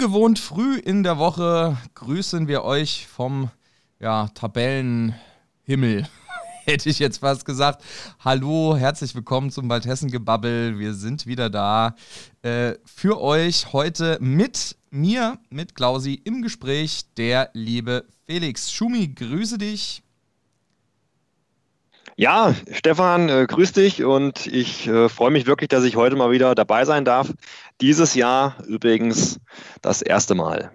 Ungewohnt früh in der Woche grüßen wir euch vom ja, Tabellenhimmel. Hätte ich jetzt fast gesagt. Hallo, herzlich willkommen zum Waldhessen-Gebabbel. Wir sind wieder da äh, für euch heute mit mir, mit Klausi im Gespräch, der liebe Felix. Schumi, grüße dich. Ja, Stefan, äh, grüß dich und ich äh, freue mich wirklich, dass ich heute mal wieder dabei sein darf. Dieses Jahr übrigens das erste Mal.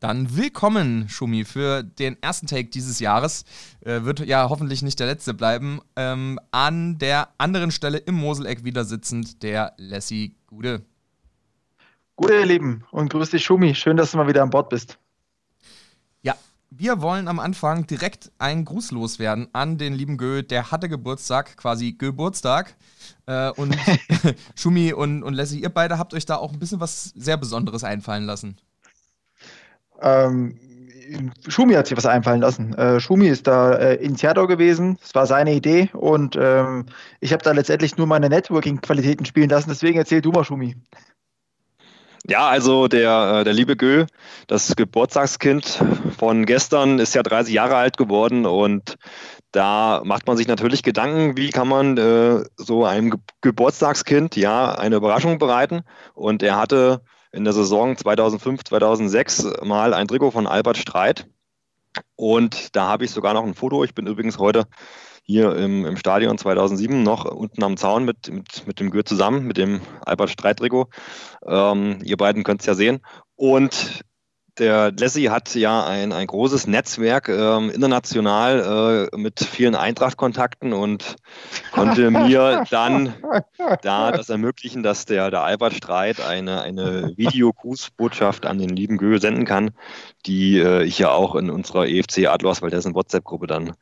Dann willkommen, Schumi, für den ersten Take dieses Jahres. Äh, wird ja hoffentlich nicht der letzte bleiben. Ähm, an der anderen Stelle im Moseleck wieder sitzend der Lassie Gude. Gute, ihr Lieben, und grüß dich, Schumi. Schön, dass du mal wieder an Bord bist. Wir wollen am Anfang direkt einen Gruß loswerden an den lieben Gö. Der hatte Geburtstag, quasi Geburtstag. Äh, und Schumi und, und Lassie, ihr beide habt euch da auch ein bisschen was sehr Besonderes einfallen lassen. Ähm, Schumi hat sich was einfallen lassen. Äh, Schumi ist da äh, Initiator gewesen. Es war seine Idee und ähm, ich habe da letztendlich nur meine Networking-Qualitäten spielen lassen. Deswegen erzähl du mal, Schumi. Ja, also der, äh, der liebe Gö, das Geburtstagskind von gestern, ist ja 30 Jahre alt geworden und da macht man sich natürlich Gedanken, wie kann man äh, so einem Ge Geburtstagskind ja eine Überraschung bereiten. Und er hatte in der Saison 2005, 2006 mal ein Trikot von Albert Streit. Und da habe ich sogar noch ein Foto. Ich bin übrigens heute hier im, im Stadion 2007 noch unten am Zaun mit, mit, mit dem Gür zusammen, mit dem Albert Streit-Trikot. Ähm, ihr beiden könnt es ja sehen. Und der Lassie hat ja ein, ein großes Netzwerk ähm, international äh, mit vielen Eintracht-Kontakten und konnte mir dann da das ermöglichen, dass der, der Albert Streit eine, eine Videogrußbotschaft an den lieben Gö senden kann, die äh, ich ja auch in unserer EFC Adlers Valdesen WhatsApp-Gruppe dann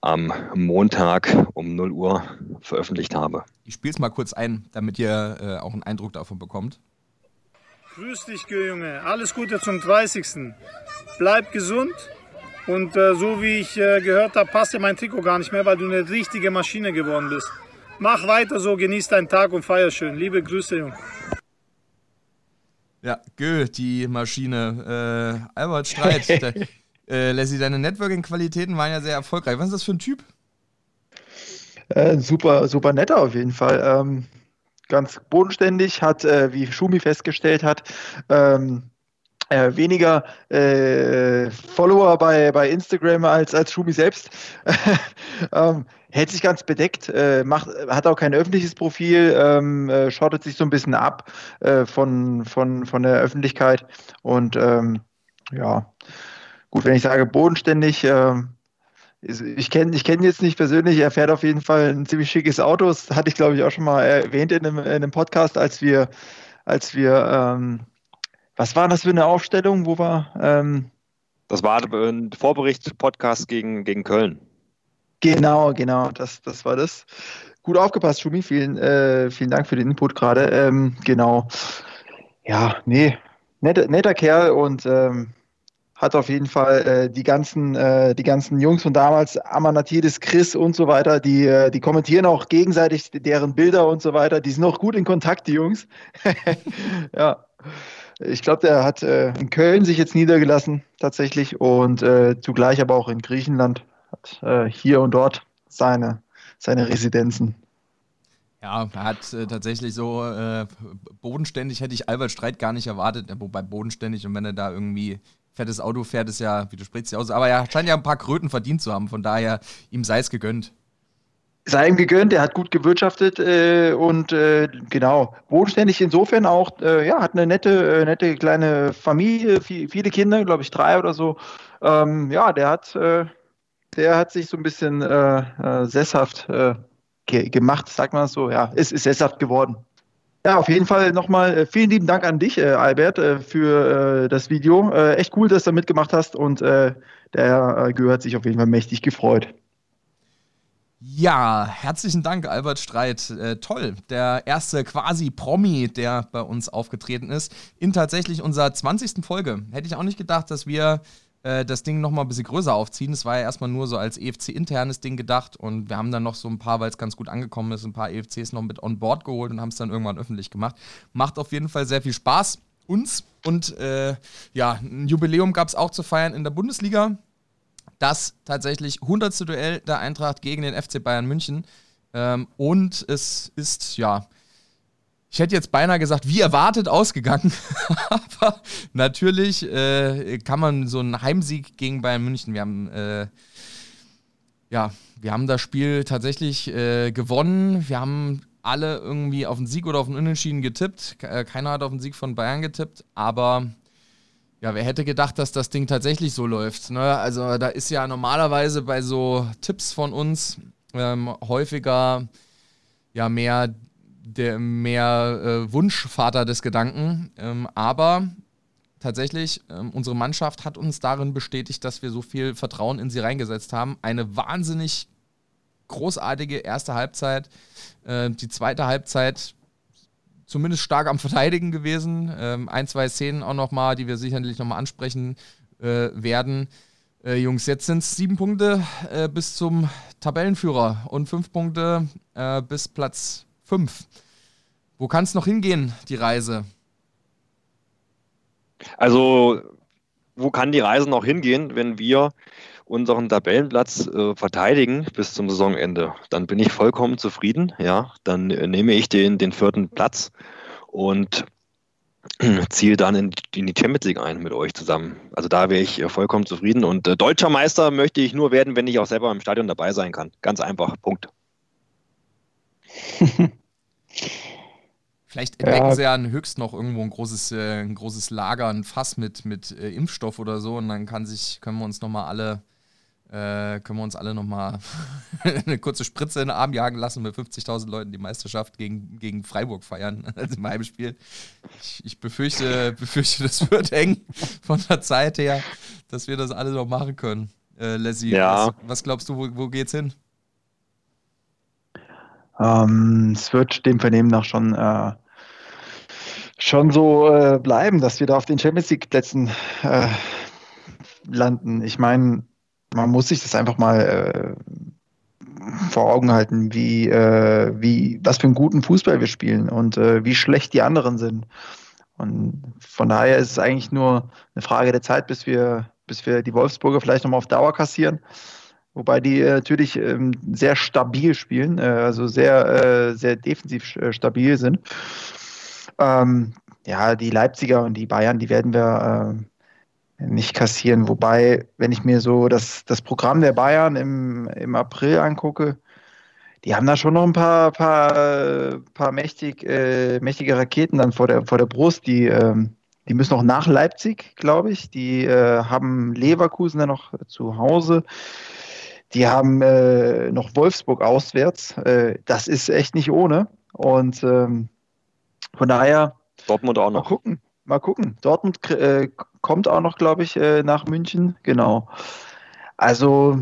am Montag um 0 Uhr veröffentlicht habe. Ich spiele es mal kurz ein, damit ihr äh, auch einen Eindruck davon bekommt. Grüß dich, Junge. Alles Gute zum 30. Bleib gesund. Und äh, so wie ich äh, gehört habe, passt dir mein Trikot gar nicht mehr, weil du eine richtige Maschine geworden bist. Mach weiter so, genieß deinen Tag und feier schön. Liebe Grüße, Junge. Ja, Gö, die Maschine. Äh, Albert Streit. der, äh, Leslie, deine Networking-Qualitäten waren ja sehr erfolgreich. Was ist das für ein Typ? Äh, super, super netter auf jeden Fall. Ähm, ganz bodenständig, hat, äh, wie Schumi festgestellt hat, ähm, äh, weniger äh, Follower bei, bei Instagram als, als Schumi selbst. ähm, hält sich ganz bedeckt, äh, macht, hat auch kein öffentliches Profil, ähm, äh, schottet sich so ein bisschen ab äh, von, von, von der Öffentlichkeit. Und ähm, ja, gut, wenn ich sage bodenständig, ähm, ich kenne ich kenn jetzt nicht persönlich, er fährt auf jeden Fall ein ziemlich schickes Auto. Das hatte ich, glaube ich, auch schon mal erwähnt in einem, in einem Podcast, als wir, als wir, ähm, was war das für eine Aufstellung, wo wir. Ähm, das war ein Vorbericht-Podcast gegen, gegen Köln. Genau, genau, das, das war das. Gut aufgepasst, Schumi, vielen, äh, vielen Dank für den Input gerade. Ähm, genau. Ja, nee, netter, netter Kerl und ähm, hat auf jeden Fall äh, die ganzen äh, die ganzen Jungs von damals, Amanatidis, Chris und so weiter, die äh, die kommentieren auch gegenseitig deren Bilder und so weiter. Die sind auch gut in Kontakt, die Jungs. ja, ich glaube, der hat äh, in Köln sich jetzt niedergelassen tatsächlich und äh, zugleich aber auch in Griechenland hat äh, hier und dort seine seine Residenzen. Ja, hat äh, tatsächlich so äh, bodenständig hätte ich Albert Streit gar nicht erwartet, wobei bodenständig und wenn er da irgendwie fettes Auto fährt, ist ja, wie du sprichst, ja aus. Aber er scheint ja ein paar Kröten verdient zu haben, von daher ihm sei es gegönnt. Sei ihm gegönnt, er hat gut gewirtschaftet äh, und äh, genau, bodenständig insofern auch, äh, ja, hat eine nette, äh, nette kleine Familie, viel, viele Kinder, glaube ich, drei oder so. Ähm, ja, der hat, äh, der hat sich so ein bisschen äh, sesshaft ge gemacht, sagt man so, ja, ist, ist sesshaft geworden. Ja, auf jeden Fall nochmal äh, vielen lieben Dank an dich, äh, Albert, äh, für das Video. echt cool, dass du mitgemacht hast und der gehört sich auf jeden Fall mächtig gefreut. Ja, herzlichen Dank, Albert Streit. Äh, toll. Der erste quasi Promi, der bei uns aufgetreten ist, in tatsächlich unserer 20. Folge. Hätte ich auch nicht gedacht, dass wir äh, das Ding nochmal ein bisschen größer aufziehen. Es war ja erstmal nur so als EFC-internes Ding gedacht und wir haben dann noch so ein paar, weil es ganz gut angekommen ist, ein paar EFCs noch mit on board geholt und haben es dann irgendwann öffentlich gemacht. Macht auf jeden Fall sehr viel Spaß. uns. Und äh, ja, ein Jubiläum gab es auch zu feiern in der Bundesliga. Das tatsächlich 100. Duell der Eintracht gegen den FC Bayern München. Ähm, und es ist, ja, ich hätte jetzt beinahe gesagt, wie erwartet ausgegangen. Aber natürlich äh, kann man so einen Heimsieg gegen Bayern München. Wir haben, äh, ja, wir haben das Spiel tatsächlich äh, gewonnen. Wir haben alle irgendwie auf den Sieg oder auf den Unentschieden getippt. Äh, keiner hat auf den Sieg von Bayern getippt. Aber ja, wer hätte gedacht, dass das Ding tatsächlich so läuft? Ne? Also da ist ja normalerweise bei so Tipps von uns ähm, häufiger ja mehr der mehr äh, Wunschvater des Gedanken. Ähm, aber tatsächlich, ähm, unsere Mannschaft hat uns darin bestätigt, dass wir so viel Vertrauen in sie reingesetzt haben. Eine wahnsinnig großartige erste Halbzeit. Äh, die zweite Halbzeit zumindest stark am Verteidigen gewesen. Ähm, ein, zwei Szenen auch nochmal, die wir sicherlich nochmal ansprechen äh, werden. Äh, Jungs, jetzt sind es sieben Punkte äh, bis zum Tabellenführer und fünf Punkte äh, bis Platz 5. Wo kann es noch hingehen, die Reise? Also, wo kann die Reise noch hingehen, wenn wir unseren Tabellenplatz äh, verteidigen bis zum Saisonende? Dann bin ich vollkommen zufrieden. Ja, dann äh, nehme ich den, den vierten Platz und ziele dann in, in, die Champions League ein mit euch zusammen. Also da wäre ich äh, vollkommen zufrieden. Und äh, deutscher Meister möchte ich nur werden, wenn ich auch selber im Stadion dabei sein kann. Ganz einfach. Punkt. Vielleicht entdecken ja. sie ja an höchst noch irgendwo ein großes, äh, ein großes Lager, ein Fass mit, mit äh, Impfstoff oder so und dann kann sich, können wir uns nochmal alle, äh, können wir uns alle nochmal eine kurze Spritze in den Arm jagen lassen mit 50.000 Leuten die Meisterschaft gegen, gegen Freiburg feiern, also im Heimspiel. Ich, ich befürchte, befürchte, das wird eng von der Zeit her, dass wir das alle noch machen können. Äh, Leslie, ja. was, was glaubst du, wo, wo geht's hin? Ähm, es wird dem Vernehmen nach schon, äh, schon so äh, bleiben, dass wir da auf den Champions League-Plätzen äh, landen. Ich meine, man muss sich das einfach mal äh, vor Augen halten, wie, äh, wie, was für einen guten Fußball wir spielen und äh, wie schlecht die anderen sind. Und von daher ist es eigentlich nur eine Frage der Zeit, bis wir, bis wir die Wolfsburger vielleicht nochmal auf Dauer kassieren. Wobei die äh, natürlich ähm, sehr stabil spielen, äh, also sehr, äh, sehr defensiv äh, stabil sind. Ähm, ja, die Leipziger und die Bayern, die werden wir äh, nicht kassieren. Wobei, wenn ich mir so das, das Programm der Bayern im, im April angucke, die haben da schon noch ein paar, paar, paar mächtig, äh, mächtige Raketen dann vor der, vor der Brust. Die, ähm, die müssen noch nach Leipzig, glaube ich. Die haben Leverkusen dann noch zu Hause. Die haben äh, noch Wolfsburg auswärts. Äh, das ist echt nicht ohne. Und ähm, von daher. Dortmund auch noch. Mal gucken. Mal gucken. Dortmund äh, kommt auch noch, glaube ich, äh, nach München. Genau. Also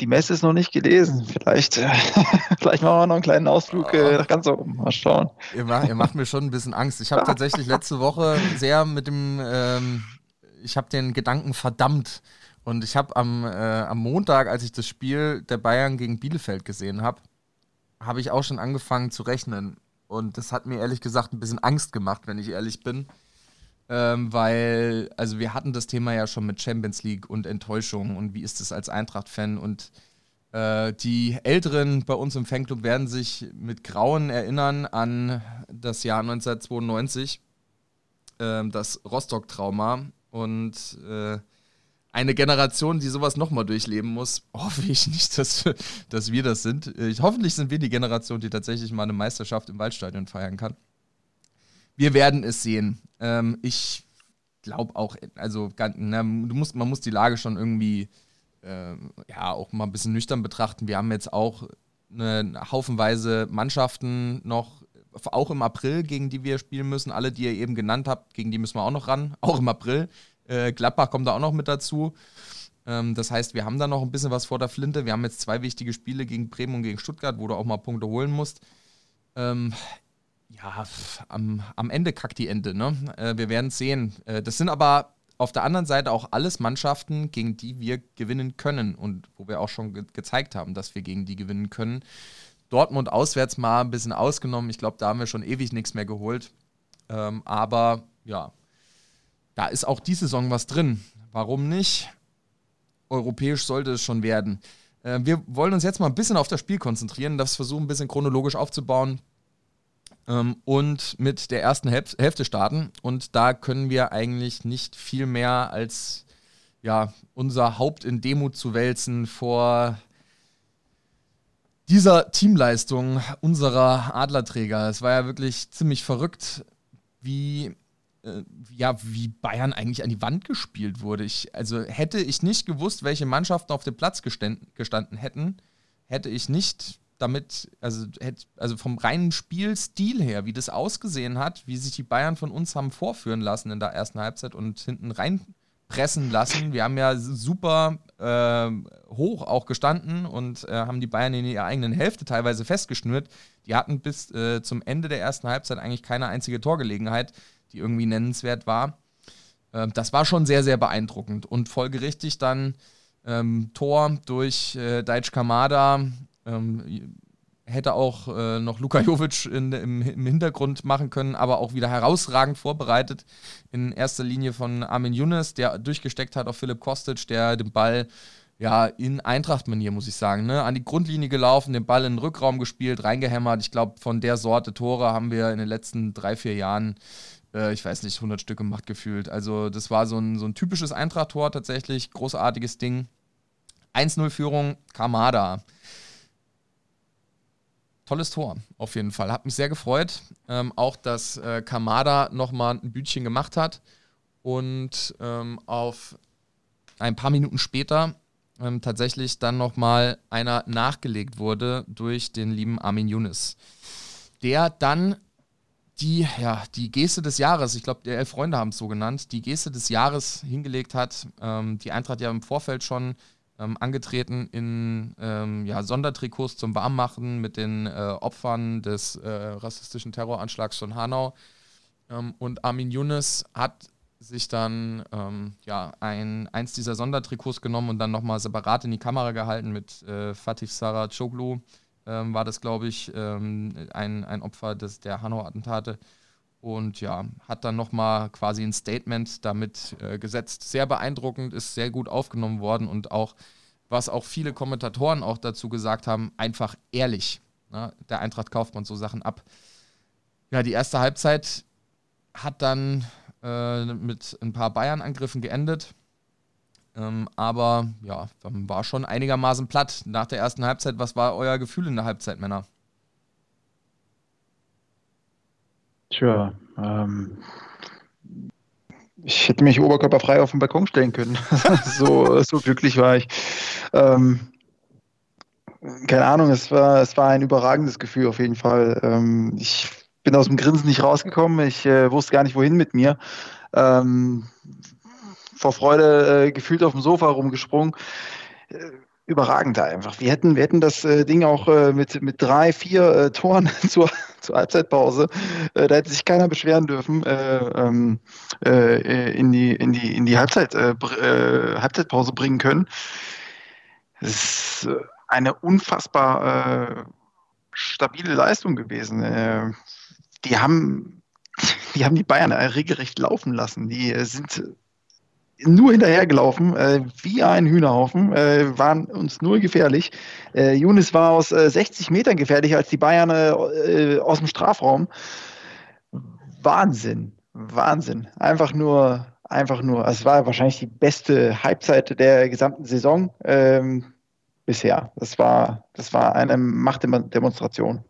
die Messe ist noch nicht gelesen. Vielleicht, vielleicht machen wir noch einen kleinen Ausflug äh, nach ganz oben. Mal schauen. Ihr, macht, ihr macht mir schon ein bisschen Angst. Ich habe tatsächlich letzte Woche sehr mit dem, ähm, ich habe den Gedanken verdammt, und ich habe am, äh, am Montag, als ich das Spiel der Bayern gegen Bielefeld gesehen habe, habe ich auch schon angefangen zu rechnen. Und das hat mir ehrlich gesagt ein bisschen Angst gemacht, wenn ich ehrlich bin. Ähm, weil, also wir hatten das Thema ja schon mit Champions League und Enttäuschung und wie ist es als Eintracht-Fan und äh, die Älteren bei uns im Fanclub werden sich mit Grauen erinnern an das Jahr 1992, äh, das Rostock-Trauma und äh, eine Generation, die sowas nochmal durchleben muss, hoffe ich nicht, dass, dass wir das sind. Ich, hoffentlich sind wir die Generation, die tatsächlich mal eine Meisterschaft im Waldstadion feiern kann. Wir werden es sehen. Ähm, ich glaube auch, also na, musst, man muss die Lage schon irgendwie äh, ja auch mal ein bisschen nüchtern betrachten. Wir haben jetzt auch eine haufenweise Mannschaften noch, auch im April, gegen die wir spielen müssen. Alle, die ihr eben genannt habt, gegen die müssen wir auch noch ran, auch im April. Äh, Gladbach kommt da auch noch mit dazu. Ähm, das heißt, wir haben da noch ein bisschen was vor der Flinte. Wir haben jetzt zwei wichtige Spiele gegen Bremen und gegen Stuttgart, wo du auch mal Punkte holen musst. Ähm, ja, am, am Ende kackt die Ende. Ne? Äh, wir werden sehen. Äh, das sind aber auf der anderen Seite auch alles Mannschaften, gegen die wir gewinnen können und wo wir auch schon ge gezeigt haben, dass wir gegen die gewinnen können. Dortmund auswärts mal ein bisschen ausgenommen. Ich glaube, da haben wir schon ewig nichts mehr geholt. Ähm, aber ja, da ist auch die Saison was drin. Warum nicht? Europäisch sollte es schon werden. Äh, wir wollen uns jetzt mal ein bisschen auf das Spiel konzentrieren, das versuchen ein bisschen chronologisch aufzubauen ähm, und mit der ersten Hälf Hälfte starten. Und da können wir eigentlich nicht viel mehr als ja, unser Haupt in Demut zu wälzen vor dieser Teamleistung unserer Adlerträger. Es war ja wirklich ziemlich verrückt, wie äh, ja, wie Bayern eigentlich an die Wand gespielt wurde. Ich, also hätte ich nicht gewusst, welche Mannschaften auf dem Platz gestanden, gestanden hätten, hätte ich nicht damit, also, hätte, also vom reinen Spielstil her, wie das ausgesehen hat, wie sich die Bayern von uns haben vorführen lassen in der ersten Halbzeit und hinten reinpressen lassen. Wir haben ja super äh, hoch auch gestanden und äh, haben die Bayern in ihrer eigenen Hälfte teilweise festgeschnürt. Die hatten bis äh, zum Ende der ersten Halbzeit eigentlich keine einzige Torgelegenheit die irgendwie nennenswert war. Ähm, das war schon sehr, sehr beeindruckend. Und folgerichtig dann ähm, Tor durch äh, Daic Kamada. Ähm, hätte auch äh, noch Luka Jovic in, im, im, Hintergrund machen können, aber auch wieder herausragend vorbereitet. In erster Linie von Armin Younes, der durchgesteckt hat auf Philipp Kostic, der den Ball ja, in Eintracht-Manier, muss ich sagen. Ne? An die Grundlinie gelaufen, den Ball in den Rückraum gespielt, reingehämmert. Ich glaube, von der Sorte Tore haben wir in den letzten drei, vier Jahren äh, ich weiß nicht, 100 Stück gemacht gefühlt. Also das war so ein, so ein typisches Eintracht-Tor tatsächlich, großartiges Ding. 1-0-Führung, Kamada. Tolles Tor, auf jeden Fall. Hat mich sehr gefreut. Ähm, auch, dass äh, Kamada nochmal ein Bütchen gemacht hat und ähm, auf ein paar Minuten später ähm, tatsächlich dann nochmal einer nachgelegt wurde durch den lieben Armin Younes. Der dann die, ja, die Geste des Jahres, ich glaube, die Elf Freunde haben es so genannt, die Geste des Jahres hingelegt hat. Ähm, die Eintracht ja im Vorfeld schon ähm, angetreten in ähm, ja, Sondertrikots zum Warmmachen mit den äh, Opfern des äh, rassistischen Terroranschlags von Hanau. Ähm, und Armin Younes hat sich dann ähm, ja, ein, eins dieser Sondertrikots genommen und dann nochmal separat in die Kamera gehalten mit äh, Fatih Sarah Choglu ähm, war das, glaube ich, ähm, ein, ein Opfer des, der Hanau-Attentate. Und ja, hat dann nochmal quasi ein Statement damit äh, gesetzt. Sehr beeindruckend, ist sehr gut aufgenommen worden und auch, was auch viele Kommentatoren auch dazu gesagt haben, einfach ehrlich. Ne? Der Eintracht kauft man so Sachen ab. Ja, die erste Halbzeit hat dann äh, mit ein paar Bayern-Angriffen geendet. Ähm, aber ja, war schon einigermaßen platt nach der ersten Halbzeit. Was war euer Gefühl in der Halbzeit, Männer? Tja, ähm, ich hätte mich oberkörperfrei auf den Balkon stellen können. so, so glücklich war ich. Ähm, keine Ahnung, es war, es war ein überragendes Gefühl auf jeden Fall. Ähm, ich bin aus dem Grinsen nicht rausgekommen. Ich äh, wusste gar nicht, wohin mit mir. Ähm, vor Freude äh, gefühlt auf dem Sofa rumgesprungen. Äh, überragend einfach. Wir hätten, wir hätten das äh, Ding auch äh, mit, mit drei, vier äh, Toren zur, zur Halbzeitpause, äh, da hätte sich keiner beschweren dürfen, ähm, in, die, in, die, in die Halbzeit, Halbzeitpause bringen können. Es ist eine unfassbar stabile Leistung gewesen. die haben die haben die Bayern regelrecht laufen lassen. Die sind nur hinterhergelaufen, äh, wie ein Hühnerhaufen, äh, waren uns null gefährlich. Äh, Younes war aus äh, 60 Metern gefährlicher als die Bayern äh, äh, aus dem Strafraum. Wahnsinn, Wahnsinn. Einfach nur, einfach nur. Es war wahrscheinlich die beste Halbzeit der gesamten Saison ähm, bisher. Das war, das war eine Machtdemonstration.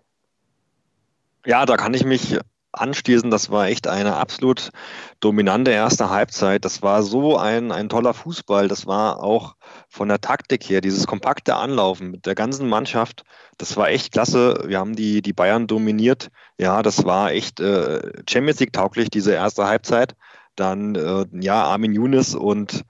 Ja, da kann ich mich anschließen. Das war echt eine absolut dominante erste Halbzeit. Das war so ein, ein toller Fußball. Das war auch von der Taktik her, dieses kompakte Anlaufen mit der ganzen Mannschaft. Das war echt klasse. Wir haben die, die Bayern dominiert. Ja, das war echt äh, Champions League tauglich, diese erste Halbzeit. Dann, äh, ja, Armin Younes und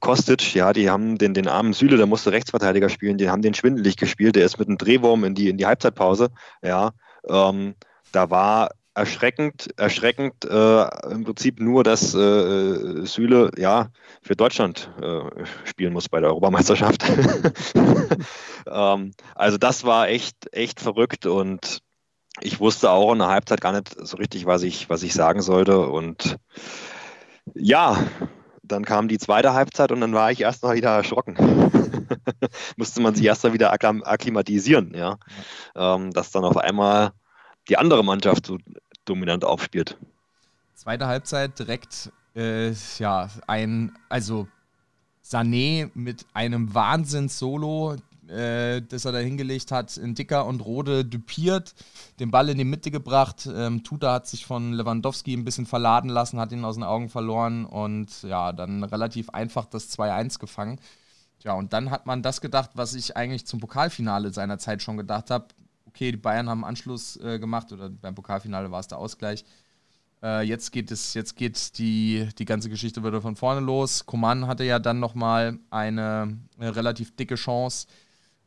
Kostic, ja, die haben den, den armen Süle, der musste Rechtsverteidiger spielen, die haben den schwindelig gespielt. Der ist mit einem Drehwurm in die, in die Halbzeitpause. Ja, ähm, da war erschreckend, erschreckend äh, im Prinzip nur, dass äh, Süle ja für Deutschland äh, spielen muss bei der Europameisterschaft. ähm, also das war echt, echt verrückt und ich wusste auch in der Halbzeit gar nicht so richtig, was ich, was ich sagen sollte. Und Ja, dann kam die zweite Halbzeit und dann war ich erst mal wieder erschrocken. Musste man sich erst mal wieder akklimatisieren, ja. Ähm, dass dann auf einmal die andere Mannschaft so dominant aufspielt. Zweite Halbzeit direkt, äh, ja, ein, also Sané mit einem Wahnsinns-Solo, äh, das er da hingelegt hat, in Dicker und Rode dupiert, den Ball in die Mitte gebracht. Ähm, Tuta hat sich von Lewandowski ein bisschen verladen lassen, hat ihn aus den Augen verloren und ja, dann relativ einfach das 2-1 gefangen. Ja, und dann hat man das gedacht, was ich eigentlich zum Pokalfinale seiner Zeit schon gedacht habe. Okay, die Bayern haben Anschluss äh, gemacht oder beim Pokalfinale war es der Ausgleich. Äh, jetzt geht es, jetzt geht die, die ganze Geschichte wieder von vorne los. Coman hatte ja dann nochmal eine, eine relativ dicke Chance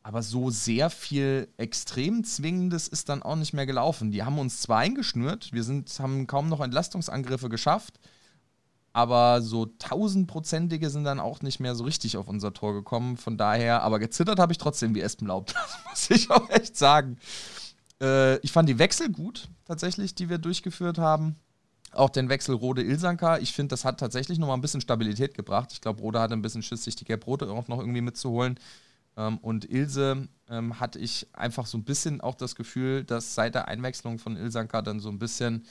aber so sehr viel extrem Zwingendes ist dann auch nicht mehr gelaufen. Die haben uns zwar eingeschnürt, wir sind, haben kaum noch Entlastungsangriffe geschafft, aber so tausendprozentige sind dann auch nicht mehr so richtig auf unser Tor gekommen. Von daher, aber gezittert habe ich trotzdem wie Espenlaub, das muss ich auch echt sagen. Äh, ich fand die Wechsel gut, tatsächlich, die wir durchgeführt haben. Auch den Wechsel Rode-Ilsanka. Ich finde, das hat tatsächlich nochmal ein bisschen Stabilität gebracht. Ich glaube, Rode hatte ein bisschen Schiss, sich die Gelb-Rote auch noch irgendwie mitzuholen. Ähm, und Ilse ähm, hatte ich einfach so ein bisschen auch das Gefühl, dass seit der Einwechslung von Ilsanka dann so ein bisschen,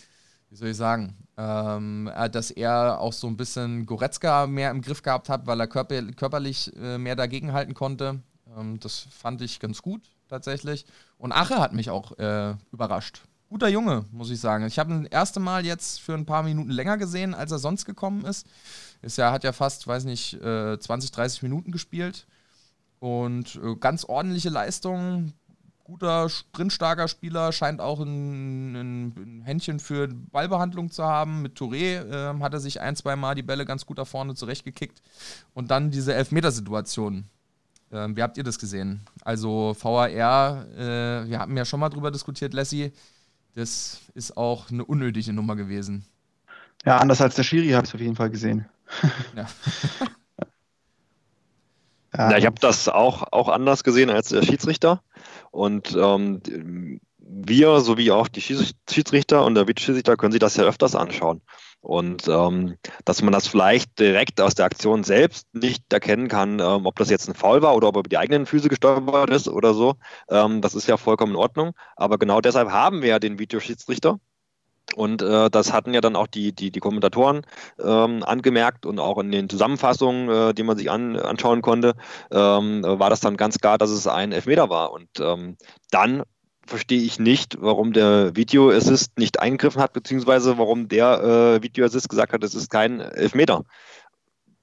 wie soll ich sagen, ähm, äh, dass er auch so ein bisschen Goretzka mehr im Griff gehabt hat, weil er körper körperlich äh, mehr dagegenhalten konnte. Ähm, das fand ich ganz gut tatsächlich. Und Ache hat mich auch äh, überrascht. Guter Junge, muss ich sagen. Ich habe ihn das erste Mal jetzt für ein paar Minuten länger gesehen, als er sonst gekommen ist. ist ja, hat ja fast, weiß nicht, äh, 20, 30 Minuten gespielt. Und äh, ganz ordentliche Leistung. Guter, sprintstarker Spieler, scheint auch ein, ein, Händchen für Ballbehandlung zu haben. Mit Touré äh, hat er sich ein, zwei Mal die Bälle ganz gut da vorne zurechtgekickt. Und dann diese Elfmetersituation. Äh, wie habt ihr das gesehen? Also VAR, äh, wir haben ja schon mal drüber diskutiert, Lassie. Das ist auch eine unnötige Nummer gewesen. Ja, anders als der Schiri habe ich es auf jeden Fall gesehen. Ja. Ja, ja ich habe das auch, auch anders gesehen als der Schiedsrichter. Und ähm, wir sowie auch die Schiedsrichter und der Videoschiedsrichter können sich das ja öfters anschauen. Und ähm, dass man das vielleicht direkt aus der Aktion selbst nicht erkennen kann, ähm, ob das jetzt ein Foul war oder ob er über die eigenen Füße gestolpert ist oder so, ähm, das ist ja vollkommen in Ordnung. Aber genau deshalb haben wir ja den Videoschiedsrichter, und äh, das hatten ja dann auch die, die, die Kommentatoren ähm, angemerkt und auch in den Zusammenfassungen, äh, die man sich an, anschauen konnte, ähm, war das dann ganz klar, dass es ein Elfmeter war. Und ähm, dann verstehe ich nicht, warum der Video Assist nicht eingegriffen hat, beziehungsweise warum der äh, Video Assist gesagt hat, es ist kein Elfmeter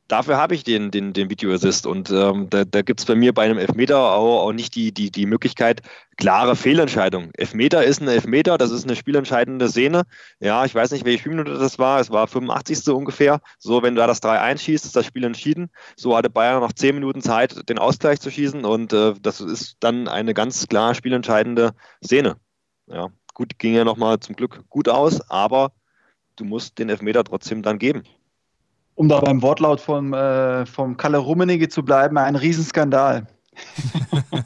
dafür habe ich den, den, den Video. Und ähm, da, da gibt es bei mir bei einem Elfmeter auch, auch nicht die, die, die Möglichkeit, klare Fehlentscheidung. Elfmeter ist ein Elfmeter, das ist eine spielentscheidende Szene. Ja, ich weiß nicht, welche Spielminute das war. Es war 85. ungefähr. So, wenn du da das 3-1 schießt, ist das Spiel entschieden. So hatte Bayern noch 10 Minuten Zeit, den Ausgleich zu schießen. Und äh, das ist dann eine ganz klar spielentscheidende Szene. Ja, gut, ging ja nochmal zum Glück gut aus, aber du musst den Elfmeter trotzdem dann geben um da beim Wortlaut vom, äh, vom Kalle Rummenigge zu bleiben, ein Riesenskandal.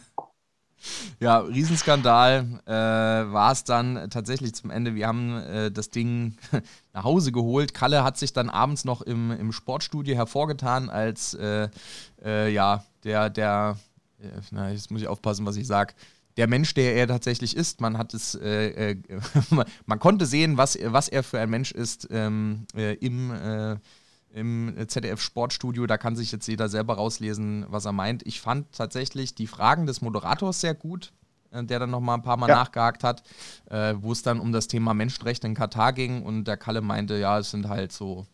ja, Riesenskandal äh, war es dann tatsächlich zum Ende. Wir haben äh, das Ding nach Hause geholt. Kalle hat sich dann abends noch im, im Sportstudio hervorgetan als äh, äh ja, der, der, äh, na, jetzt muss ich aufpassen, was ich sage der Mensch, der er tatsächlich ist. Man hat es, äh, äh, man konnte sehen, was, was er für ein Mensch ist ähm, äh, im, äh, im ZDF Sportstudio. Da kann sich jetzt jeder selber rauslesen, was er meint. Ich fand tatsächlich die Fragen des Moderators sehr gut, äh, der dann nochmal ein paar Mal ja. nachgehakt hat, äh, wo es dann um das Thema Menschenrechte in Katar ging und der Kalle meinte, ja, es sind halt so,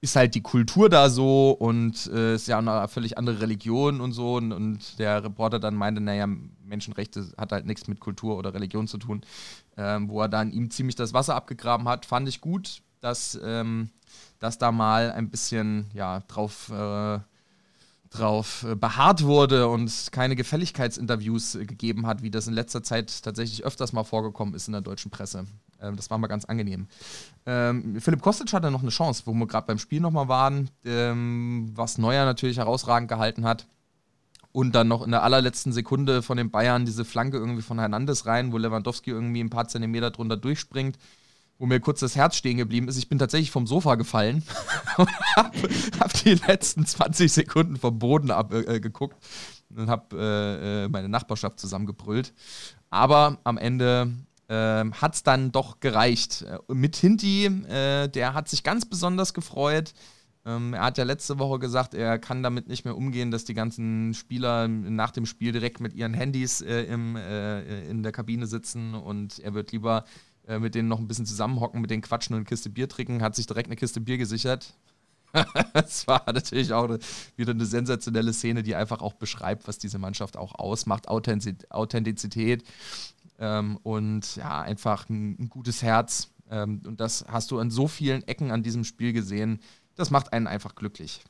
ist halt die Kultur da so und es äh, ist ja eine völlig andere Religion und so und, und, der Reporter dann meinte, naja, Menschenrechte hat halt nichts mit Kultur oder Religion zu tun, ähm, wo er dann ihm ziemlich das Wasser abgegraben hat, fand ich gut, dass ähm, dass da mal ein bisschen ja, drauf, äh, drauf äh, beharrt wurde und keine Gefälligkeitsinterviews äh, gegeben hat, wie das in letzter Zeit tatsächlich öfters mal vorgekommen ist in der deutschen Presse. Ähm, das war mal ganz angenehm. Ähm, Philipp Kostic hatte noch eine Chance, wo wir gerade beim Spiel nochmal waren, ähm, was Neuer natürlich herausragend gehalten hat. Und dann noch in der allerletzten Sekunde von den Bayern diese Flanke irgendwie von Hernandez rein, wo Lewandowski irgendwie ein paar Zentimeter drunter durchspringt. Wo mir kurz das Herz stehen geblieben ist. Ich bin tatsächlich vom Sofa gefallen und habe hab die letzten 20 Sekunden vom Boden abgeguckt äh, und habe äh, äh, meine Nachbarschaft zusammengebrüllt. Aber am Ende äh, hat es dann doch gereicht. Äh, mit Hinti, äh, der hat sich ganz besonders gefreut. Ähm, er hat ja letzte Woche gesagt, er kann damit nicht mehr umgehen, dass die ganzen Spieler nach dem Spiel direkt mit ihren Handys im, in der Kabine sitzen und er wird lieber äh, mit denen noch ein bisschen zusammenhocken, mit denen quatschen und eine Kiste Bier trinken, hat sich direkt eine Kiste Bier gesichert. das war natürlich auch eine, wieder eine sensationelle Szene, die einfach auch beschreibt, was diese Mannschaft auch ausmacht. Authentizität ähm, und ja, einfach ein, ein gutes Herz. Ähm, und das hast du an so vielen Ecken an diesem Spiel gesehen. Das macht einen einfach glücklich.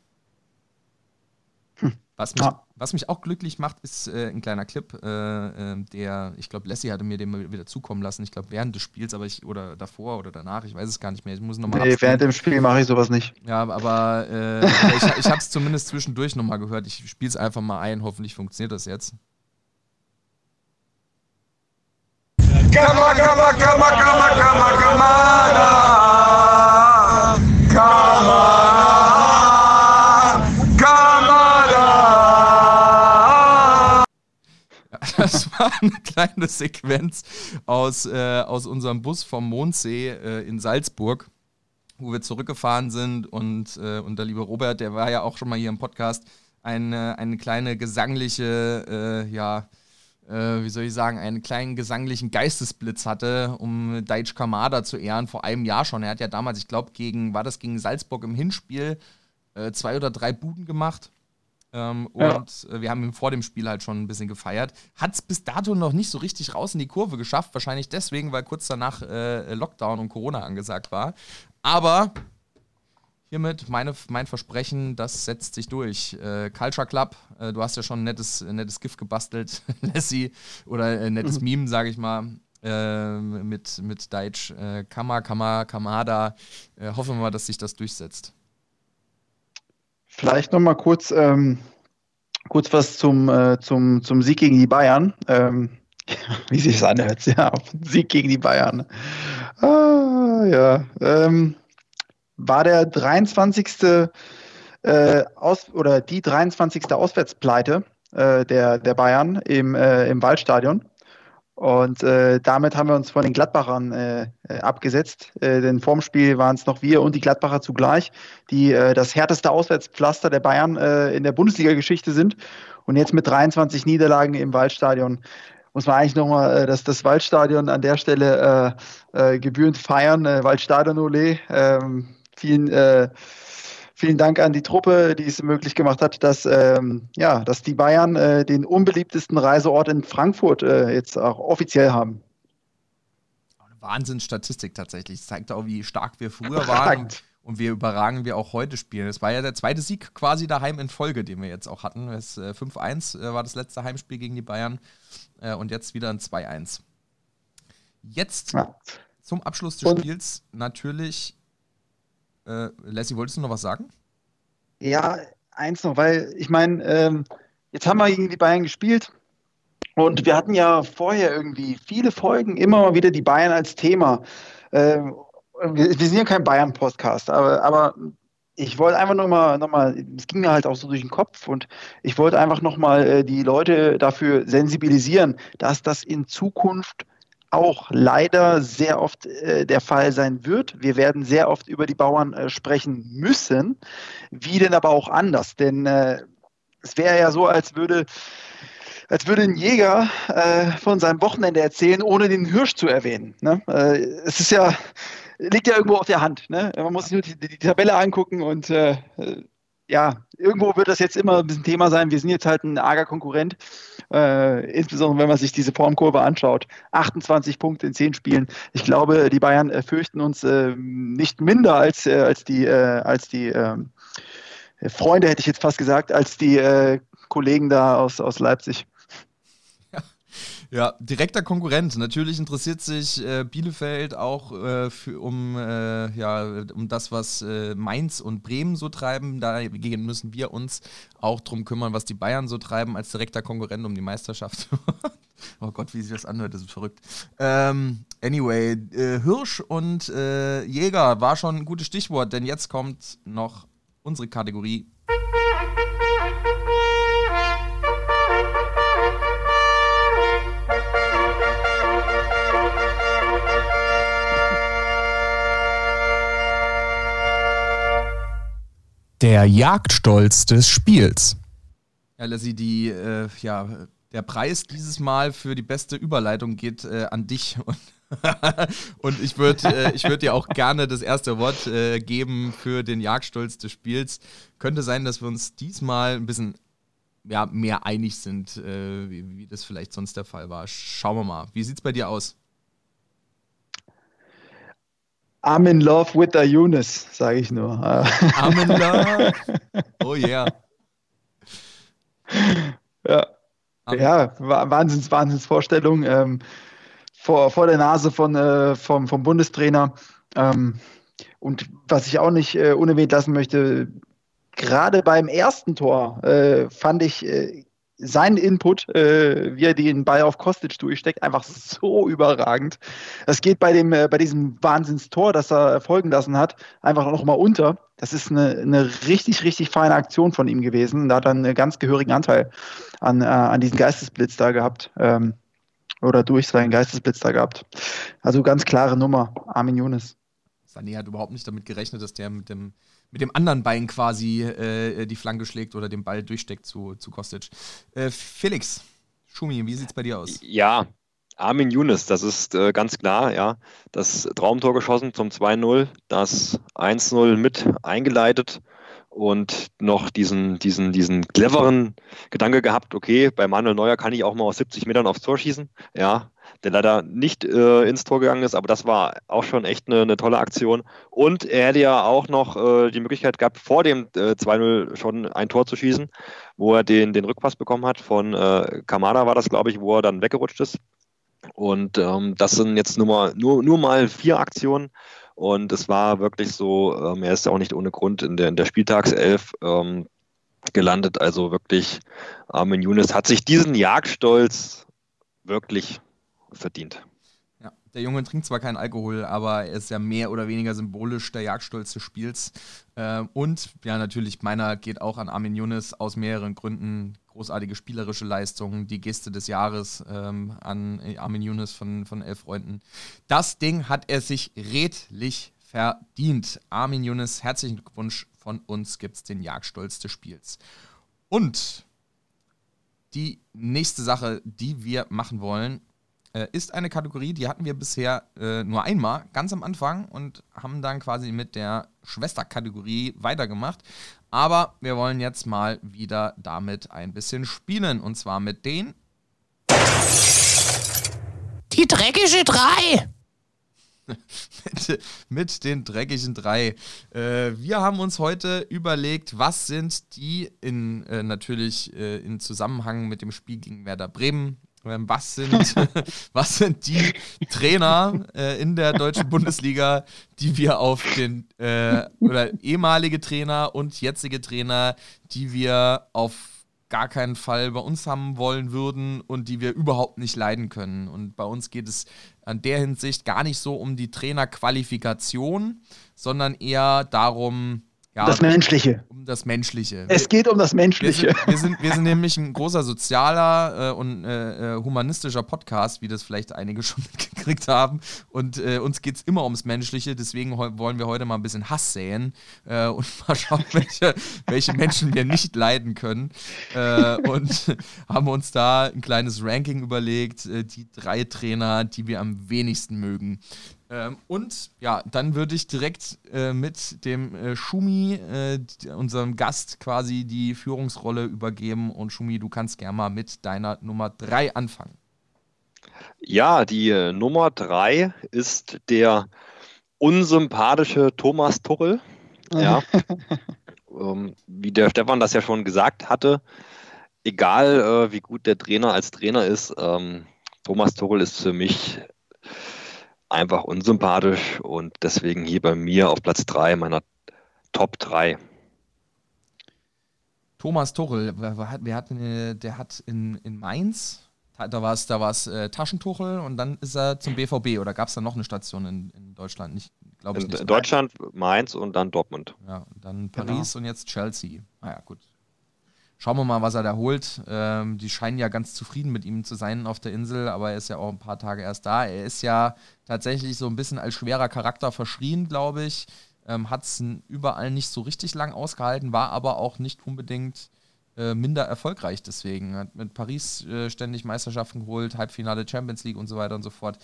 Hm. Was mich, ja. Was mich auch glücklich macht, ist äh, ein kleiner Clip, äh, äh, der, ich glaube, Lassie hatte mir den mal wieder zukommen lassen. Ich glaube, während des Spiels, aber ich, oder davor oder danach, ich weiß es gar nicht mehr. Ich muss nochmal. Nee, während dem Spiel mache ich sowas nicht. Ja, aber äh, ich, ich habe es zumindest zwischendurch nochmal gehört. Ich spiele es einfach mal ein. Hoffentlich funktioniert das jetzt. Come on, come on, come on, come Das war eine kleine Sequenz aus, äh, aus unserem Bus vom Mondsee äh, in Salzburg, wo wir zurückgefahren sind. Und, äh, und der liebe Robert, der war ja auch schon mal hier im Podcast, eine, eine kleine gesangliche, äh, ja, äh, wie soll ich sagen, einen kleinen gesanglichen Geistesblitz hatte, um Daichi Kamada zu ehren, vor einem Jahr schon. Er hat ja damals, ich glaube, gegen, war das gegen Salzburg im Hinspiel, äh, zwei oder drei Buden gemacht. Ähm, ja. Und äh, wir haben ihn vor dem Spiel halt schon ein bisschen gefeiert. Hat es bis dato noch nicht so richtig raus in die Kurve geschafft. Wahrscheinlich deswegen, weil kurz danach äh, Lockdown und Corona angesagt war. Aber hiermit meine, mein Versprechen, das setzt sich durch. Äh, Culture Club, äh, du hast ja schon ein nettes, nettes GIF gebastelt, Lassie, oder ein nettes mhm. Meme, sage ich mal. Äh, mit, mit Deutsch, äh, Kama, Kama, Kamada. Äh, hoffen wir mal, dass sich das durchsetzt. Vielleicht noch mal kurz, ähm, kurz was zum, äh, zum, zum Sieg gegen die Bayern. Ähm, wie sich das anhört, ja, Sieg gegen die Bayern. Ah, ja. Ähm, war der 23. Äh, aus, oder die 23. Auswärtspleite äh, der, der Bayern im, äh, im Waldstadion. Und äh, damit haben wir uns von den Gladbachern äh, äh, abgesetzt. Äh, denn vorm Spiel waren es noch wir und die Gladbacher zugleich, die äh, das härteste Auswärtspflaster der Bayern äh, in der Bundesliga-Geschichte sind. Und jetzt mit 23 Niederlagen im Waldstadion muss man eigentlich nochmal äh, das, das Waldstadion an der Stelle äh, äh, gebührend feiern. Äh, Waldstadion Ole. Ähm, vielen äh, Vielen Dank an die Truppe, die es möglich gemacht hat, dass, ähm, ja, dass die Bayern äh, den unbeliebtesten Reiseort in Frankfurt äh, jetzt auch offiziell haben. Wahnsinnsstatistik tatsächlich. Das zeigt auch, wie stark wir früher waren und wie überragend wir auch heute spielen. Es war ja der zweite Sieg quasi daheim in Folge, den wir jetzt auch hatten. Das, äh, 5-1 äh, war das letzte Heimspiel gegen die Bayern äh, und jetzt wieder ein 2-1. Jetzt ja. zum Abschluss des und Spiels natürlich äh, Lassie, wolltest du noch was sagen? Ja, eins noch, weil ich meine, ähm, jetzt haben wir gegen die Bayern gespielt und wir hatten ja vorher irgendwie viele Folgen immer mal wieder die Bayern als Thema. Ähm, wir, wir, sind ja kein Bayern-Podcast, aber, aber ich wollte einfach nochmal, noch mal, es ging mir halt auch so durch den Kopf und ich wollte einfach nochmal äh, die Leute dafür sensibilisieren, dass das in Zukunft auch leider sehr oft äh, der Fall sein wird. Wir werden sehr oft über die Bauern äh, sprechen müssen. Wie denn aber auch anders? Denn äh, es wäre ja so, als würde, als würde ein Jäger äh, von seinem Wochenende erzählen, ohne den Hirsch zu erwähnen. Ne? Äh, es ist ja, liegt ja irgendwo auf der Hand. Ne? Man muss sich nur die, die Tabelle angucken und äh, ja, irgendwo wird das jetzt immer ein bisschen Thema sein. Wir sind jetzt halt ein arger Konkurrent, äh, insbesondere wenn man sich diese Formkurve anschaut. 28 Punkte in 10 Spielen. Ich glaube, die Bayern äh, fürchten uns äh, nicht minder als, äh, als die, äh, als die ähm, Freunde, hätte ich jetzt fast gesagt, als die äh, Kollegen da aus, aus Leipzig. Ja, direkter Konkurrent. Natürlich interessiert sich äh, Bielefeld auch äh, für, um, äh, ja, um das, was äh, Mainz und Bremen so treiben. Dagegen müssen wir uns auch darum kümmern, was die Bayern so treiben, als direkter Konkurrent um die Meisterschaft. oh Gott, wie sich das anhört, das ist verrückt. Ähm, Anyway, äh, Hirsch und äh, Jäger war schon ein gutes Stichwort, denn jetzt kommt noch unsere Kategorie. Der Jagdstolz des Spiels. Ja, Lassie, die, äh, ja, der Preis dieses Mal für die beste Überleitung geht äh, an dich. Und, und ich würde äh, würd dir auch gerne das erste Wort äh, geben für den Jagdstolz des Spiels. Könnte sein, dass wir uns diesmal ein bisschen ja, mehr einig sind, äh, wie, wie das vielleicht sonst der Fall war. Schauen wir mal. Wie sieht es bei dir aus? I'm in love with the Eunice, sage ich nur. I'm in love. Oh yeah. Ja. Ja, Wahnsinns, Wahnsinnsvorstellung. Ähm, vor, vor der Nase von, äh, vom, vom Bundestrainer. Ähm, und was ich auch nicht äh, unerwähnt lassen möchte, gerade beim ersten Tor äh, fand ich äh, sein Input, äh, wie er den Ball auf Kostic durchsteckt, einfach so überragend. Das geht bei, dem, äh, bei diesem Wahnsinnstor, das er folgen lassen hat, einfach noch mal unter. Das ist eine, eine richtig, richtig feine Aktion von ihm gewesen. Da hat er einen ganz gehörigen Anteil an, äh, an diesen Geistesblitz da gehabt. Ähm, oder durch seinen Geistesblitz da gehabt. Also ganz klare Nummer, Armin Younes. Sané hat überhaupt nicht damit gerechnet, dass der mit dem mit dem anderen Bein quasi äh, die Flanke schlägt oder den Ball durchsteckt zu, zu Kostic. Äh, Felix, Schumi, wie sieht es bei dir aus? Ja, Armin Younes, das ist äh, ganz klar, ja. Das Traumtor geschossen zum 2-0, das 1-0 mit eingeleitet und noch diesen, diesen, diesen cleveren Gedanke gehabt, okay, bei Manuel Neuer kann ich auch mal aus 70 Metern aufs Tor schießen. Ja, der leider nicht äh, ins Tor gegangen ist, aber das war auch schon echt eine, eine tolle Aktion. Und er hätte ja auch noch äh, die Möglichkeit gehabt, vor dem äh, 2-0 schon ein Tor zu schießen, wo er den, den Rückpass bekommen hat von äh, Kamada, war das, glaube ich, wo er dann weggerutscht ist. Und ähm, das sind jetzt nur mal, nur, nur mal vier Aktionen. Und es war wirklich so, ähm, er ist ja auch nicht ohne Grund in der, in der Spieltagself ähm, gelandet. Also wirklich, Armin Younes hat sich diesen Jagdstolz wirklich verdient. Ja, der Junge trinkt zwar keinen Alkohol, aber er ist ja mehr oder weniger symbolisch der Jagdstolz des Spiels. Äh, und ja, natürlich, meiner geht auch an Armin Younes aus mehreren Gründen. Großartige spielerische Leistung, die Geste des Jahres ähm, an Armin Younes von, von Elf Freunden. Das Ding hat er sich redlich verdient. Armin Younes, herzlichen Glückwunsch. Von uns gibt es den Jagdstolz des Spiels. Und die nächste Sache, die wir machen wollen, äh, ist eine Kategorie, die hatten wir bisher äh, nur einmal, ganz am Anfang, und haben dann quasi mit der Schwesterkategorie weitergemacht. Aber wir wollen jetzt mal wieder damit ein bisschen spielen. Und zwar mit den. Die dreckige drei! mit, mit, den dreckigen drei. Äh, wir haben uns heute überlegt, was sind die in äh, natürlich äh, in Zusammenhang mit dem Spiel gegen Werder Bremen was sind, was sind die Trainer äh, in der deutschen Bundesliga, die wir auf den, äh, oder ehemalige Trainer und jetzige Trainer, die wir auf gar keinen Fall bei uns haben wollen würden und die wir überhaupt nicht leiden können. Und bei uns geht es an der Hinsicht gar nicht so um die Trainerqualifikation, sondern eher darum, ja, das Menschliche. Um das Menschliche. Es geht um das Menschliche. Wir sind, wir sind, wir sind nämlich ein großer sozialer äh, und äh, äh humanistischer Podcast, wie das vielleicht einige schon mitgekriegt haben. Und äh, uns geht es immer ums Menschliche. Deswegen wollen wir heute mal ein bisschen Hass säen äh, und mal schauen, welche, welche Menschen wir nicht leiden können. Äh, und haben uns da ein kleines Ranking überlegt. die drei Trainer, die wir am wenigsten mögen. Ähm, und ja, dann würde ich direkt äh, mit dem äh, Schumi, äh, unserem Gast, quasi die Führungsrolle übergeben. Und Schumi, du kannst gerne mal mit deiner Nummer 3 anfangen. Ja, die äh, Nummer 3 ist der unsympathische Thomas Tuchel. Ja. ähm, wie der Stefan das ja schon gesagt hatte, egal äh, wie gut der Trainer als Trainer ist, ähm, Thomas Tuchel ist für mich einfach unsympathisch und deswegen hier bei mir auf Platz 3 meiner Top 3. Thomas Tuchel, wer hat, wer hat, der hat in, in Mainz da war es da war's, äh, Taschentuchel und dann ist er zum BVB oder gab es da noch eine Station in, in Deutschland? Nicht, glaube ich In nicht. Deutschland, Mainz und dann Dortmund. Ja, und dann Paris und jetzt Chelsea. Naja, gut. Schauen wir mal, was er da holt. Ähm, die scheinen ja ganz zufrieden mit ihm zu sein auf der Insel, aber er ist ja auch ein paar Tage erst da. Er ist ja tatsächlich so ein bisschen als schwerer Charakter verschrien, glaube ich. Ähm, Hat es überall nicht so richtig lang ausgehalten, war aber auch nicht unbedingt äh, minder erfolgreich deswegen. Hat mit Paris äh, ständig Meisterschaften geholt, Halbfinale Champions League und so weiter und so fort.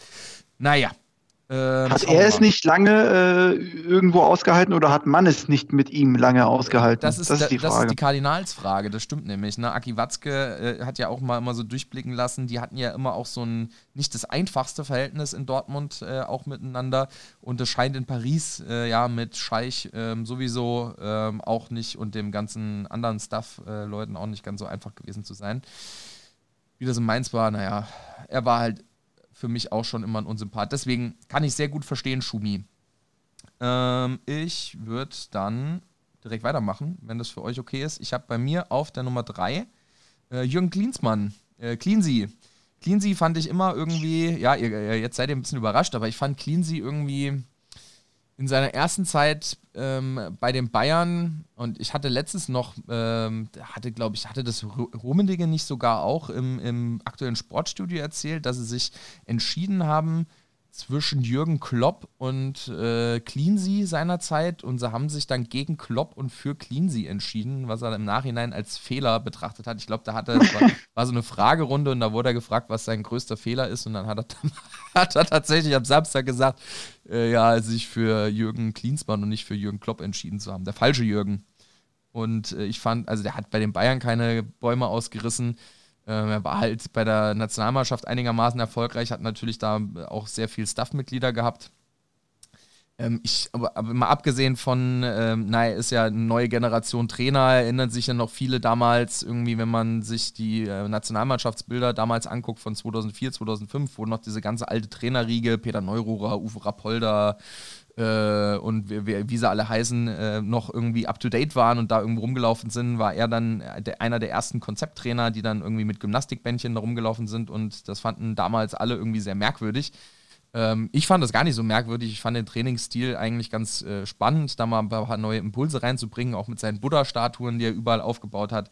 Naja. Ähm, Hat er es nicht lange äh, irgendwo ausgehalten oder hat man es nicht mit ihm lange ausgehalten? Das ist, die das Frage. ist die Kardinalsfrage, das stimmt nämlich. Ne? Aki Watzke äh, hat ja auch mal immer so durchblicken lassen, die hatten ja immer auch so ein nicht das einfachste Verhältnis in Dortmund äh, auch miteinander und das scheint in Paris äh, ja mit Scheich ähm, sowieso ähm, auch nicht und dem ganzen anderen Stuff-Leuten auch nicht ganz so einfach gewesen zu sein. Wie das in Mainz war, naja, er war halt für mich auch schon immer ein Unsympath. Deswegen kann ich sehr gut verstehen, Schumi. Ähm, ich würde dann direkt weitermachen, wenn das für euch okay ist. Ich habe bei mir auf der Nummer 3 äh, Jürgen Klinsmann, äh, Cleansy. Cleansy fand ich immer irgendwie, ja, ihr, ihr- jetzt seid ihr ein bisschen überrascht, aber ich fand Cleansy irgendwie in seiner ersten Zeit ähm, bei den Bayern und ich hatte letztens noch, ähm, hatte glaube ich, hatte das Ru- Rummenigge nicht sogar auch im, im aktuellen Sportstudio erzählt, dass sie sich entschieden haben zwischen Jürgen Klopp und äh, Cleansy seinerzeit und sie haben sich dann gegen Klopp und für Cleansy entschieden, was er im Nachhinein als Fehler betrachtet hat. Ich glaube, da hat es war, war so eine Fragerunde und da wurde er gefragt, was sein größter Fehler ist und dann hat er, hat er tatsächlich am Samstag gesagt, äh, ja, sich für Jürgen Klinsmann und nicht für Jürgen Klopp entschieden zu haben. Der falsche Jürgen. Und äh, ich fand, also der hat bei den Bayern keine Bäume ausgerissen. Ähm, er war halt bei der Nationalmannschaft einigermaßen erfolgreich, hat natürlich da auch sehr viel Staff-Mitglieder gehabt. Ähm, ich, aber, aber mal abgesehen von, ähm, naja, ist ja eine neue Generation Trainer, erinnern sich ja noch viele damals irgendwie, wenn man sich die äh, Nationalmannschaftsbilder damals anguckt von 2004, 2005, wo noch diese ganze alte Trainerriege, Peter Neururer, Uwe Rapolda äh, und wie, sie alle heißen, äh, noch irgendwie up-to-date waren und da irgendwo rumgelaufen sind, war er dann äh, der, einer der ersten Konzepttrainer, die dann irgendwie mit Gymnastikbändchen da rumgelaufen sind und das fanden damals alle irgendwie sehr merkwürdig. Ähm, ich fand das gar nicht so merkwürdig. Ich fand den Trainingsstil eigentlich ganz äh, spannend, da mal ein paar neue Impulse reinzubringen, auch mit seinen Buddha-Statuen, die er überall aufgebaut hat.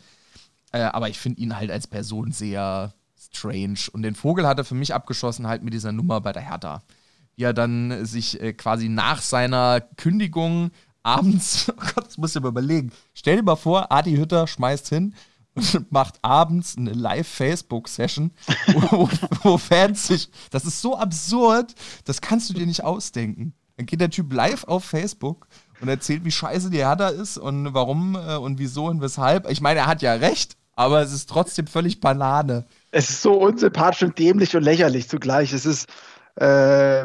Äh, aber ich finde ihn halt als Person sehr strange. Und den Vogel hat er für mich abgeschossen, halt mit dieser Nummer bei der Hertha. Er dann sich äh, quasi nach seiner Kündigung abends, oh Gott, das muss ich mal überlegen. Stell dir mal vor, Adi Hütter schmeißt hin und macht abends eine Live-Facebook-Session, wo, wo Fans sich. Das ist so absurd, das kannst du dir nicht ausdenken. Dann geht der Typ live auf Facebook und erzählt, wie scheiße die Hertha ist und warum äh, und wieso und weshalb. Ich meine, er hat ja recht, aber es ist trotzdem völlig Banane. Es ist so unsympathisch und dämlich und lächerlich zugleich. Es ist, äh,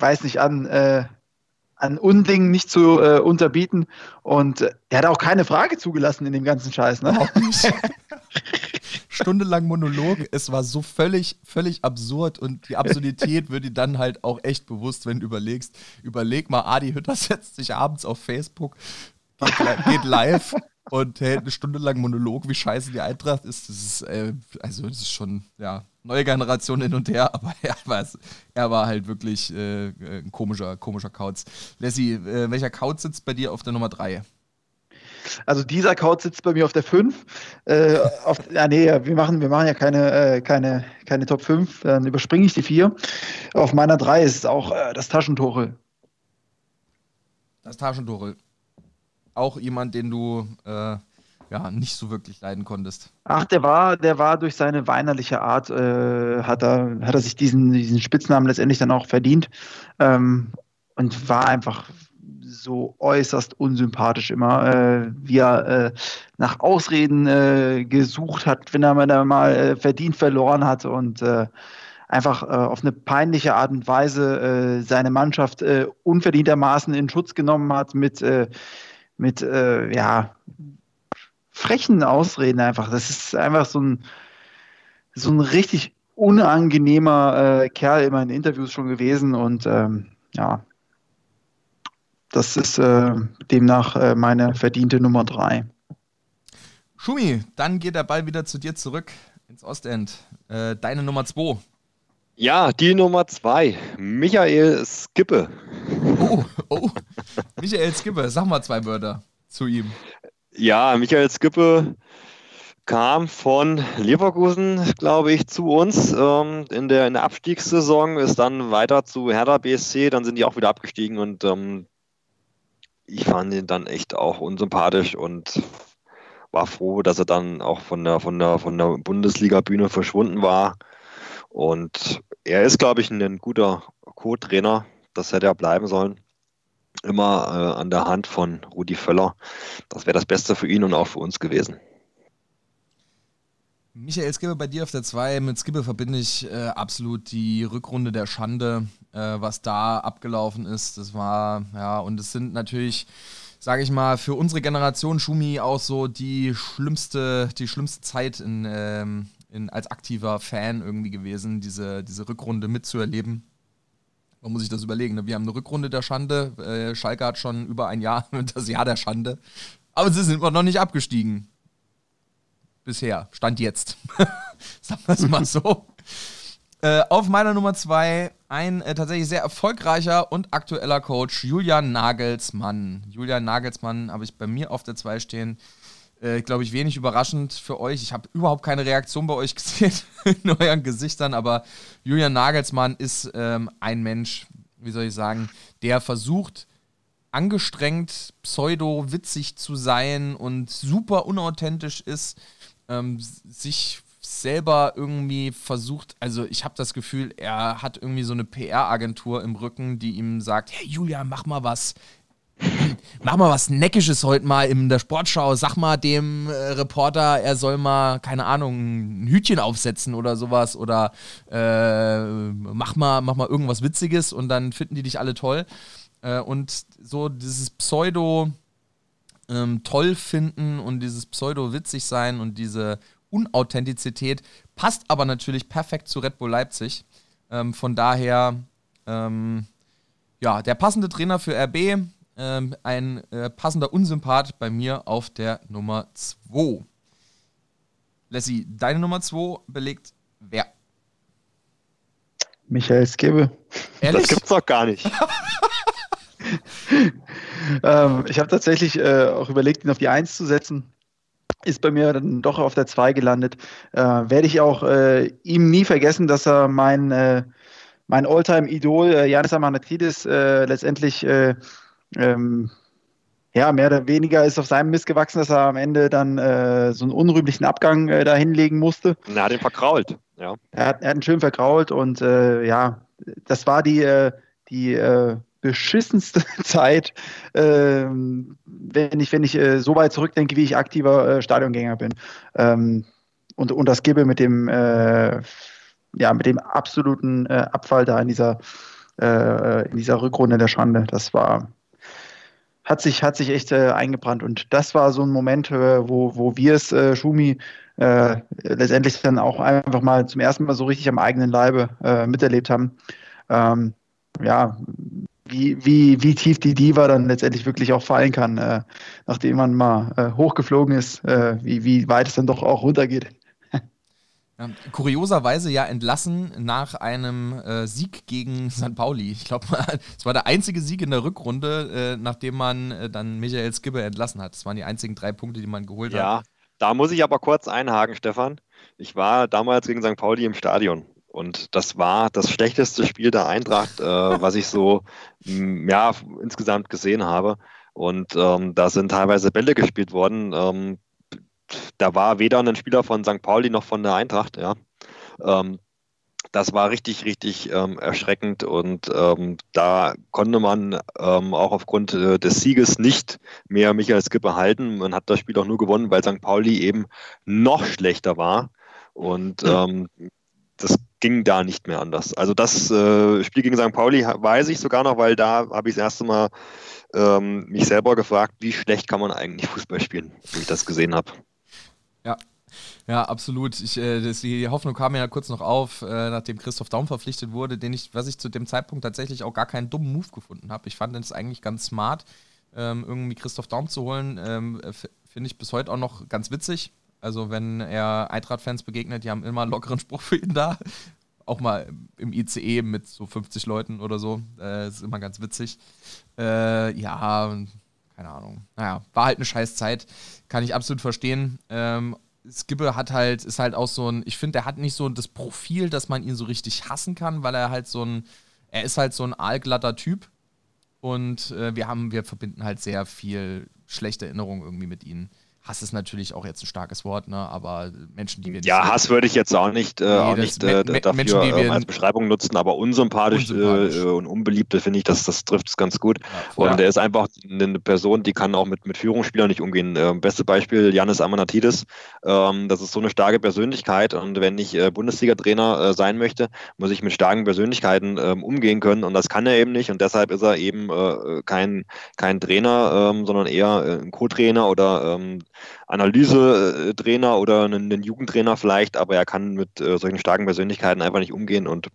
weiß nicht, an, äh, an Undingen nicht zu äh, unterbieten. Und äh, er hat auch keine Frage zugelassen in dem ganzen Scheiß. Ne? Stundenlang Monolog, es war so völlig, völlig absurd und die Absurdität wird dir dann halt auch echt bewusst, wenn du überlegst. Überleg mal, Adi Hütter setzt sich abends auf Facebook, geht, li- geht live und hält eine Stunde lang Monolog, wie scheiße die Eintracht ist. Das ist, äh, also das ist schon, ja, neue Generation hin und her, aber er war, er war halt wirklich äh, ein komischer, komischer Kauz. Lassie, äh, welcher Kauz sitzt bei dir auf der Nummer 3? Also dieser Couch sitzt bei mir auf der 5. Äh, auf, ja, nee, wir machen, wir machen ja keine, äh, keine, keine Top 5. Dann überspringe ich die 4. Auf meiner 3 ist es auch äh, das Taschentore. Das Taschentuchel. Auch jemand, den du äh, ja nicht so wirklich leiden konntest. Ach, der war, der war durch seine weinerliche Art, äh, hat, er, hat er sich diesen, diesen Spitznamen letztendlich dann auch verdient. Ähm, und war einfach so äußerst unsympathisch immer, äh, wie er äh, nach Ausreden äh, gesucht hat, wenn er mal, äh, verdient verloren hat und äh, einfach äh, auf eine peinliche Art und Weise seine Mannschaft unverdientermaßen in Schutz genommen hat mit, mit ja, frechen Ausreden einfach. Das ist einfach so ein, so ein richtig unangenehmer äh, Kerl immer in Interviews schon gewesen und ähm, ja, das ist äh, demnach äh, meine verdiente Nummer drei. Schumi, dann geht der Ball wieder zu dir zurück. ins Ostend. Äh, deine Nummer 2. Ja, die Nummer 2. Michael Skippe. Oh, oh. Michael Skippe, sag mal zwei Wörter zu ihm. Ja, Michael Skippe kam von Leverkusen, glaube ich, zu uns ähm, in, der, in der Abstiegssaison, ist dann weiter zu Hertha BSC, dann sind die auch wieder abgestiegen und ähm, ich fand ihn dann echt auch unsympathisch und war froh, dass er dann auch von der, von der, von der Bundesliga-Bühne verschwunden war. Und er ist, glaube ich, ein guter Co-Trainer. Das hätte er bleiben sollen. Immer äh, an der Hand von Rudi Völler. Das wäre das Beste für ihn und auch für uns gewesen. Michael Skibbe bei dir auf der 2. Mit Skibbe verbinde ich äh, absolut die Rückrunde der Schande, äh, was da abgelaufen ist. Das war, ja, und es sind natürlich, sage ich mal, für unsere Generation Schumi auch so die schlimmste, die schlimmste Zeit in, ähm, in, als aktiver Fan irgendwie gewesen, diese, diese Rückrunde mitzuerleben. Man muss sich das überlegen. Ne? Wir haben eine Rückrunde der Schande. Äh, Schalke hat schon über ein Jahr das Jahr der Schande. Aber sie sind immer noch nicht abgestiegen bisher. Stand jetzt. Sagen wir es mal so. äh, auf meiner Nummer zwei ein äh, tatsächlich sehr erfolgreicher und aktueller Coach, Julian Nagelsmann. Julian Nagelsmann habe ich bei mir auf der zwei stehen. Äh, Glaube ich, wenig überraschend für euch. Ich habe überhaupt keine Reaktion bei euch gesehen in euren Gesichtern, aber Julian Nagelsmann ist ähm, ein Mensch, wie soll ich sagen, der versucht, angestrengt, pseudo-witzig zu sein und super unauthentisch ist ähm, sich selber irgendwie versucht, also ich habe das Gefühl, er hat irgendwie so eine PR-Agentur im Rücken, die ihm sagt, hey Julia, mach mal was, mach mal was Neckisches heute mal in der Sportschau, sag mal dem äh, Reporter, er soll mal, keine Ahnung, ein Hütchen aufsetzen oder sowas oder äh, mach, mal, mach mal irgendwas Witziges und dann finden die dich alle toll. Äh, und so dieses Pseudo- ähm, toll finden und dieses Pseudo-witzig sein und diese Unauthentizität passt aber natürlich perfekt zu Red Bull Leipzig. Ähm, von daher, ähm, ja, der passende Trainer für RB, ähm, ein äh, passender Unsympath bei mir auf der Nummer 2. Lassie, deine Nummer 2 belegt wer? Michael Skibbe. Ehrlich? Das gibt's doch gar nicht. ähm, ich habe tatsächlich äh, auch überlegt, ihn auf die 1 zu setzen. Ist bei mir dann doch auf der 2 gelandet. Äh, Werde ich auch äh, ihm nie vergessen, dass er mein, äh, mein Alltime-Idol, äh, Janis Amanatidis, äh, letztendlich äh, ähm, ja, mehr oder weniger ist auf seinem Mist gewachsen, dass er am Ende dann äh, so einen unrühmlichen Abgang äh, da hinlegen musste. Er hat ihn verkrault, ja. Er hat, er hat ihn schön verkrault und äh, ja, das war die, äh, die äh, beschissenste Zeit, ähm, wenn ich, wenn ich äh, so weit zurückdenke, wie ich aktiver Stadiongänger bin. Ähm, und, und das gebe mit dem, ja, mit dem absoluten Abfall da in dieser, in dieser Rückrunde der Schande. Das war, hat sich, hat sich echt äh, eingebrannt. Und das war so ein Moment, wo, wo wir es, Schumi, letztendlich dann auch einfach mal zum ersten Mal so richtig am eigenen Leibe miterlebt haben. Ähm, ja, wie, wie, wie tief die Diva dann letztendlich wirklich auch fallen kann, äh, nachdem man mal äh, hochgeflogen ist, äh, wie, wie weit es dann doch auch runtergeht. Ja, kurioserweise ja entlassen nach einem äh, Sieg gegen St. Pauli. Ich glaube, es war der einzige Sieg in der Rückrunde, äh, nachdem man äh, dann Michael Skibbe entlassen hat. Das waren die einzigen drei Punkte, die man geholt ja, hat. Ja, da muss ich aber kurz einhaken, Stefan. Ich war damals gegen St. Pauli im Stadion und das war das schlechteste Spiel der Eintracht, äh, was ich so ja, insgesamt gesehen habe. Und ähm, da sind teilweise Bälle gespielt worden. Ähm, da war weder ein Spieler von St. Pauli noch von der Eintracht. Ja. Ähm, das war richtig, richtig ähm, erschreckend und ähm, da konnte man ähm, auch aufgrund äh, des Sieges nicht mehr Michael Skipper halten. Man hat das Spiel auch nur gewonnen, weil St. Pauli eben noch schlechter war. Und ähm, das ging da nicht mehr anders. Also das äh, Spiel gegen St. Pauli weiß ich sogar noch, weil da habe ich das erste Mal ähm, mich selber gefragt, wie schlecht kann man eigentlich Fußball spielen, wie ich das gesehen habe. Ja, ja, absolut. Ich, äh, die Hoffnung kam ja kurz noch auf, äh, nachdem Christoph Daum verpflichtet wurde, den ich, was ich zu dem Zeitpunkt tatsächlich auch gar keinen dummen Move gefunden habe. Ich fand es eigentlich ganz smart, ähm, irgendwie Christoph Daum zu holen. Ähm, Finde ich bis heute auch noch ganz witzig. Also wenn er Eintracht-Fans begegnet, die haben immer einen lockeren Spruch für ihn da. Auch mal im ICE mit so 50 Leuten oder so. Äh, ist immer ganz witzig. Äh, ja, keine Ahnung. Naja, war halt eine scheiß Zeit. Kann ich absolut verstehen. Ähm, Skibbe hat halt, ist halt auch so ein, ich finde, er hat nicht so das Profil, dass man ihn so richtig hassen kann, weil er halt so ein, er ist halt so ein aalglatter Typ. Und äh, wir haben, wir verbinden halt sehr viel schlechte Erinnerungen irgendwie mit ihm. Hass ist natürlich auch jetzt ein starkes Wort, ne? aber Menschen, die wir nicht. Ja, Hass würde ich jetzt auch nicht, äh, nee, auch nicht äh, dafür Menschen, äh, als Beschreibung nutzen, aber unsympathisch, unsympathisch. Äh, und unbeliebt, finde ich, das, das trifft es ganz gut. Ja, und er ist einfach eine Person, die kann auch mit, mit Führungsspielern nicht umgehen. Ähm, beste Beispiel, Janis Amanatidis. Ähm, das ist so eine starke Persönlichkeit und wenn ich äh, Bundesliga-Trainer äh, sein möchte, muss ich mit starken Persönlichkeiten ähm, umgehen können und das kann er eben nicht und deshalb ist er eben kein, kein Trainer, ähm, sondern eher ein Co-Trainer oder ähm, Analyse-Trainer oder einen, Jugendtrainer vielleicht, aber er kann mit äh, solchen starken Persönlichkeiten einfach nicht umgehen und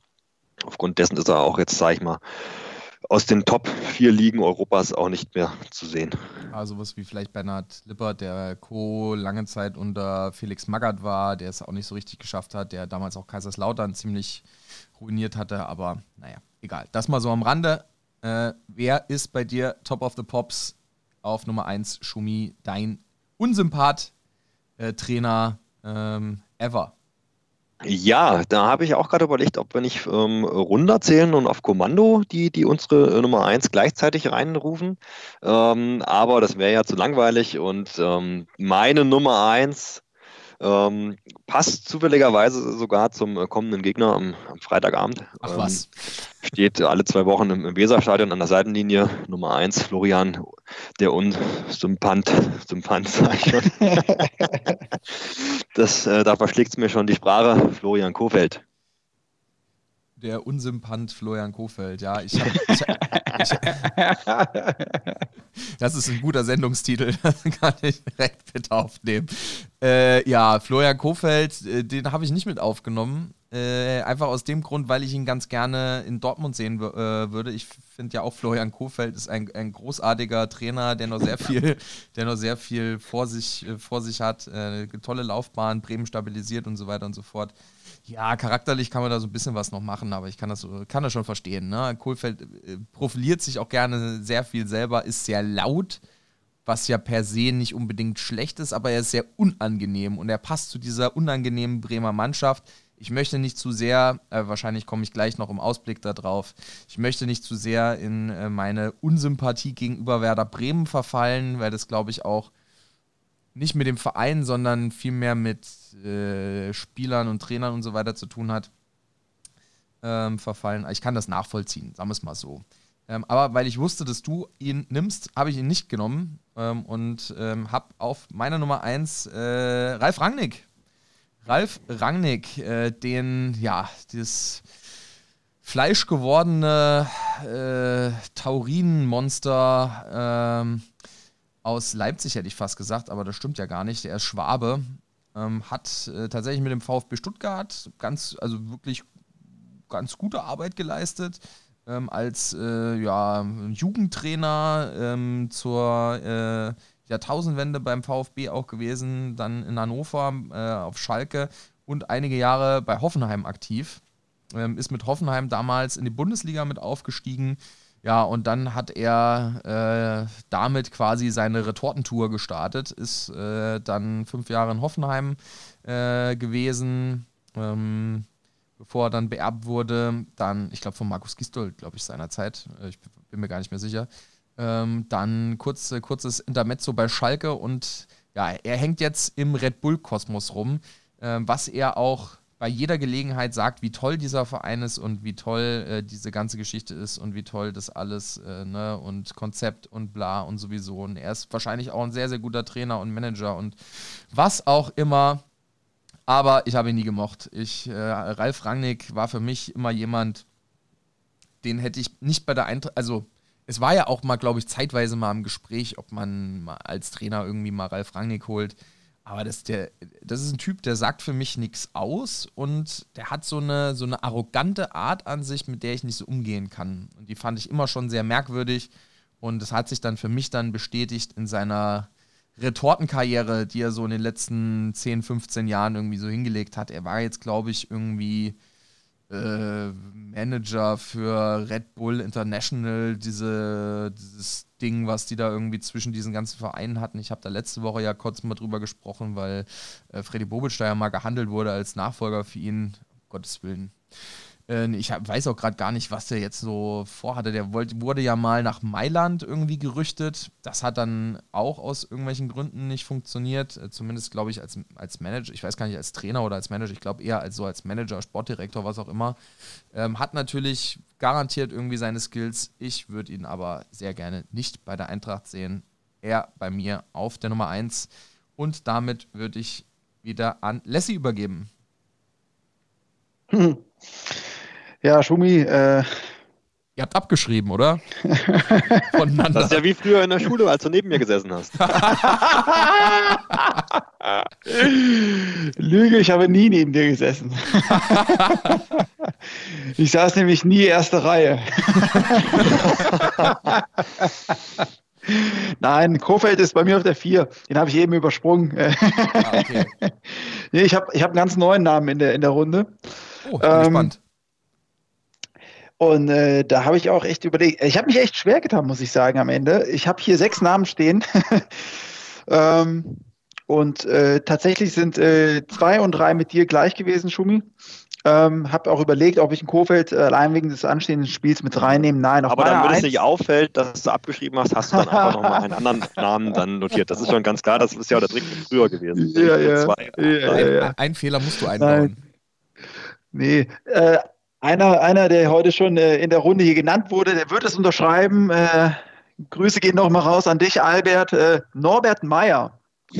aufgrund dessen ist er auch jetzt, sage ich mal, aus den Top 4 Ligen Europas auch nicht mehr zu sehen. Also was wie vielleicht Bernhard Lippert, der Co. lange Zeit unter Felix Magath war, der es auch nicht so richtig geschafft hat, der damals auch Kaiserslautern ziemlich ruiniert hatte, aber naja, egal. Das mal so am Rande. Äh, wer ist bei dir Top of the Pops auf Nummer 1, Schumi, dein Unsympath-Trainer äh, ähm, ever. Ja, da habe ich auch gerade überlegt, ob wir nicht ähm, runterzählen und auf Kommando die, die unsere äh, Nummer 1 gleichzeitig reinrufen. Ähm, aber das wäre ja zu langweilig und ähm, meine Nummer 1 ähm, passt zufälligerweise sogar zum äh, kommenden Gegner am, am Freitagabend. Ach was. Ähm, steht alle zwei Wochen im, im Weserstadion an der Seitenlinie. Nummer 1, Florian, der Unsympant, Sympant, sag ich schon. das, äh, da verschlägt es mir schon die Sprache. Florian Kofeld der Unsympant Florian Kofeld. Ja, ich habe. Das ist ein guter Sendungstitel, das kann ich direkt mit aufnehmen. Äh, ja, Florian Kofeld, äh, den habe ich nicht mit aufgenommen. Äh, einfach aus dem Grund, weil ich ihn ganz gerne in Dortmund sehen äh, würde. Ich finde ja auch Florian Kofeld ist ein, ein großartiger Trainer, der noch sehr viel, der noch sehr viel vor sich, äh, vor sich hat. Äh, tolle Laufbahn, Bremen stabilisiert und so weiter und so fort. Ja, charakterlich kann man da so ein bisschen was noch machen, aber ich kann das, kann das schon verstehen. Ne? Kohlfeld äh, profiliert sich auch gerne sehr viel selber, ist sehr laut, was ja per se nicht unbedingt schlecht ist, aber er ist sehr unangenehm und er passt zu dieser unangenehmen Bremer Mannschaft. Ich möchte nicht zu sehr, äh, wahrscheinlich komme ich gleich noch im Ausblick darauf, ich möchte nicht zu sehr in äh, meine Unsympathie gegenüber Werder Bremen verfallen, weil das, glaube ich, auch nicht mit dem Verein, sondern vielmehr mit äh, Spielern und Trainern und so weiter zu tun hat, ähm, verfallen. Ich kann das nachvollziehen, sagen wir es mal so. Ähm, aber weil ich wusste, dass du ihn nimmst, habe ich ihn nicht genommen ähm, und ähm, habe auf meiner Nummer 1 äh, Ralf Rangnick. Ralf Rangnick, äh, den, ja, das fleischgewordene äh, Taurinenmonster, ähm, aus Leipzig, hätte ich fast gesagt, aber das stimmt ja gar nicht. Der ist Schwabe, ähm, hat äh, tatsächlich mit dem VfB Stuttgart ganz, also wirklich ganz gute Arbeit geleistet. Ähm, als äh, ja, Jugendtrainer ähm, zur äh, Jahrtausendwende beim VfB auch gewesen, dann in Hannover äh, auf Schalke und einige Jahre bei Hoffenheim aktiv. Ähm, ist mit Hoffenheim damals in die Bundesliga mit aufgestiegen ja, und dann hat er äh, damit quasi seine Retortentour gestartet, ist äh, dann fünf Jahre in Hoffenheim äh, gewesen, ähm, bevor er dann beerbt wurde. Dann, ich glaube, von Markus Gistol, glaube ich, seinerzeit. Äh, ich bin mir gar nicht mehr sicher. Ähm, dann kurz, kurzes Intermezzo bei Schalke und ja, er hängt jetzt im Red Bull-Kosmos rum, ähm, was er auch bei jeder Gelegenheit sagt, wie toll dieser Verein ist und wie toll äh, diese ganze Geschichte ist und wie toll das alles äh, ne, und Konzept und bla und sowieso. Und er ist wahrscheinlich auch ein sehr, sehr guter Trainer und Manager und was auch immer. Aber ich habe ihn nie gemocht. Ich, äh, Ralf Rangnick war für mich immer jemand, den hätte ich nicht bei der Eintracht, also es war ja auch mal, glaube ich, zeitweise mal im Gespräch, ob man als Trainer irgendwie mal Ralf Rangnick holt. Aber das, der, das ist ein Typ, der sagt für mich nichts aus und der hat so eine, so eine arrogante Art an sich, mit der ich nicht so umgehen kann. Und die fand ich immer schon sehr merkwürdig. Und das hat sich dann für mich dann bestätigt in seiner Retortenkarriere, die er so in den letzten 10, 15 Jahren irgendwie so hingelegt hat. Er war jetzt, glaube ich, irgendwie äh, Manager für Red Bull International, diese, dieses Ding, was die da irgendwie zwischen diesen ganzen Vereinen hatten. Ich habe da letzte Woche ja kurz mal drüber gesprochen, weil äh, Freddy ja mal gehandelt wurde als Nachfolger für ihn. Um Gottes Willen. Äh, ich weiß auch gerade gar nicht, was der jetzt so vorhatte. Der wollte, wurde ja mal nach Mailand irgendwie gerüchtet. Das hat dann auch aus irgendwelchen Gründen nicht funktioniert. Äh, zumindest, glaube ich, als, als Manager. Ich weiß gar nicht, als Trainer oder als Manager. Ich glaube eher als so als Manager, Sportdirektor, was auch immer. Ähm, hat natürlich garantiert irgendwie seine Skills. Ich würde ihn aber sehr gerne nicht bei der Eintracht sehen. Er bei mir auf der Nummer 1. Und damit würde ich wieder an Lassie übergeben. Hm. Ja, Schumi, äh, Ihr habt abgeschrieben, oder? Voneinander. Das ist ja wie früher in der Schule, als du neben mir gesessen hast. Lüge, ich habe nie neben dir gesessen. ich saß nämlich nie erste Reihe. Nein, Kofeld ist bei mir auf der 4. Den habe ich eben übersprungen. Ah, okay. nee, ich habe ich hab einen ganz neuen Namen in der, in der Runde. Oh, bin ähm, gespannt. Und äh, da habe ich auch echt überlegt, ich habe mich echt schwer getan, muss ich sagen, am Ende. Ich habe hier sechs Namen stehen. ähm, und äh, tatsächlich sind äh, zwei und drei mit dir gleich gewesen, Schumi. Ähm, habe auch überlegt, ob ich ein Kofeld äh, allein wegen des anstehenden Spiels mit reinnehmen. Nein, auf Aber damit es nicht auffällt, dass du abgeschrieben hast, hast du dann einfach nochmal einen anderen Namen dann notiert. Das ist schon ganz klar, das ist ja der Trick früher gewesen. Ja, ja. Ja, ja, ein, ein, Fehler musst du einbauen. Nein. Nee, äh, einer, einer, der heute schon äh, in der Runde hier genannt wurde, der wird es unterschreiben. Äh, Grüße gehen noch mal raus an dich, Albert. Äh, Norbert Meyer.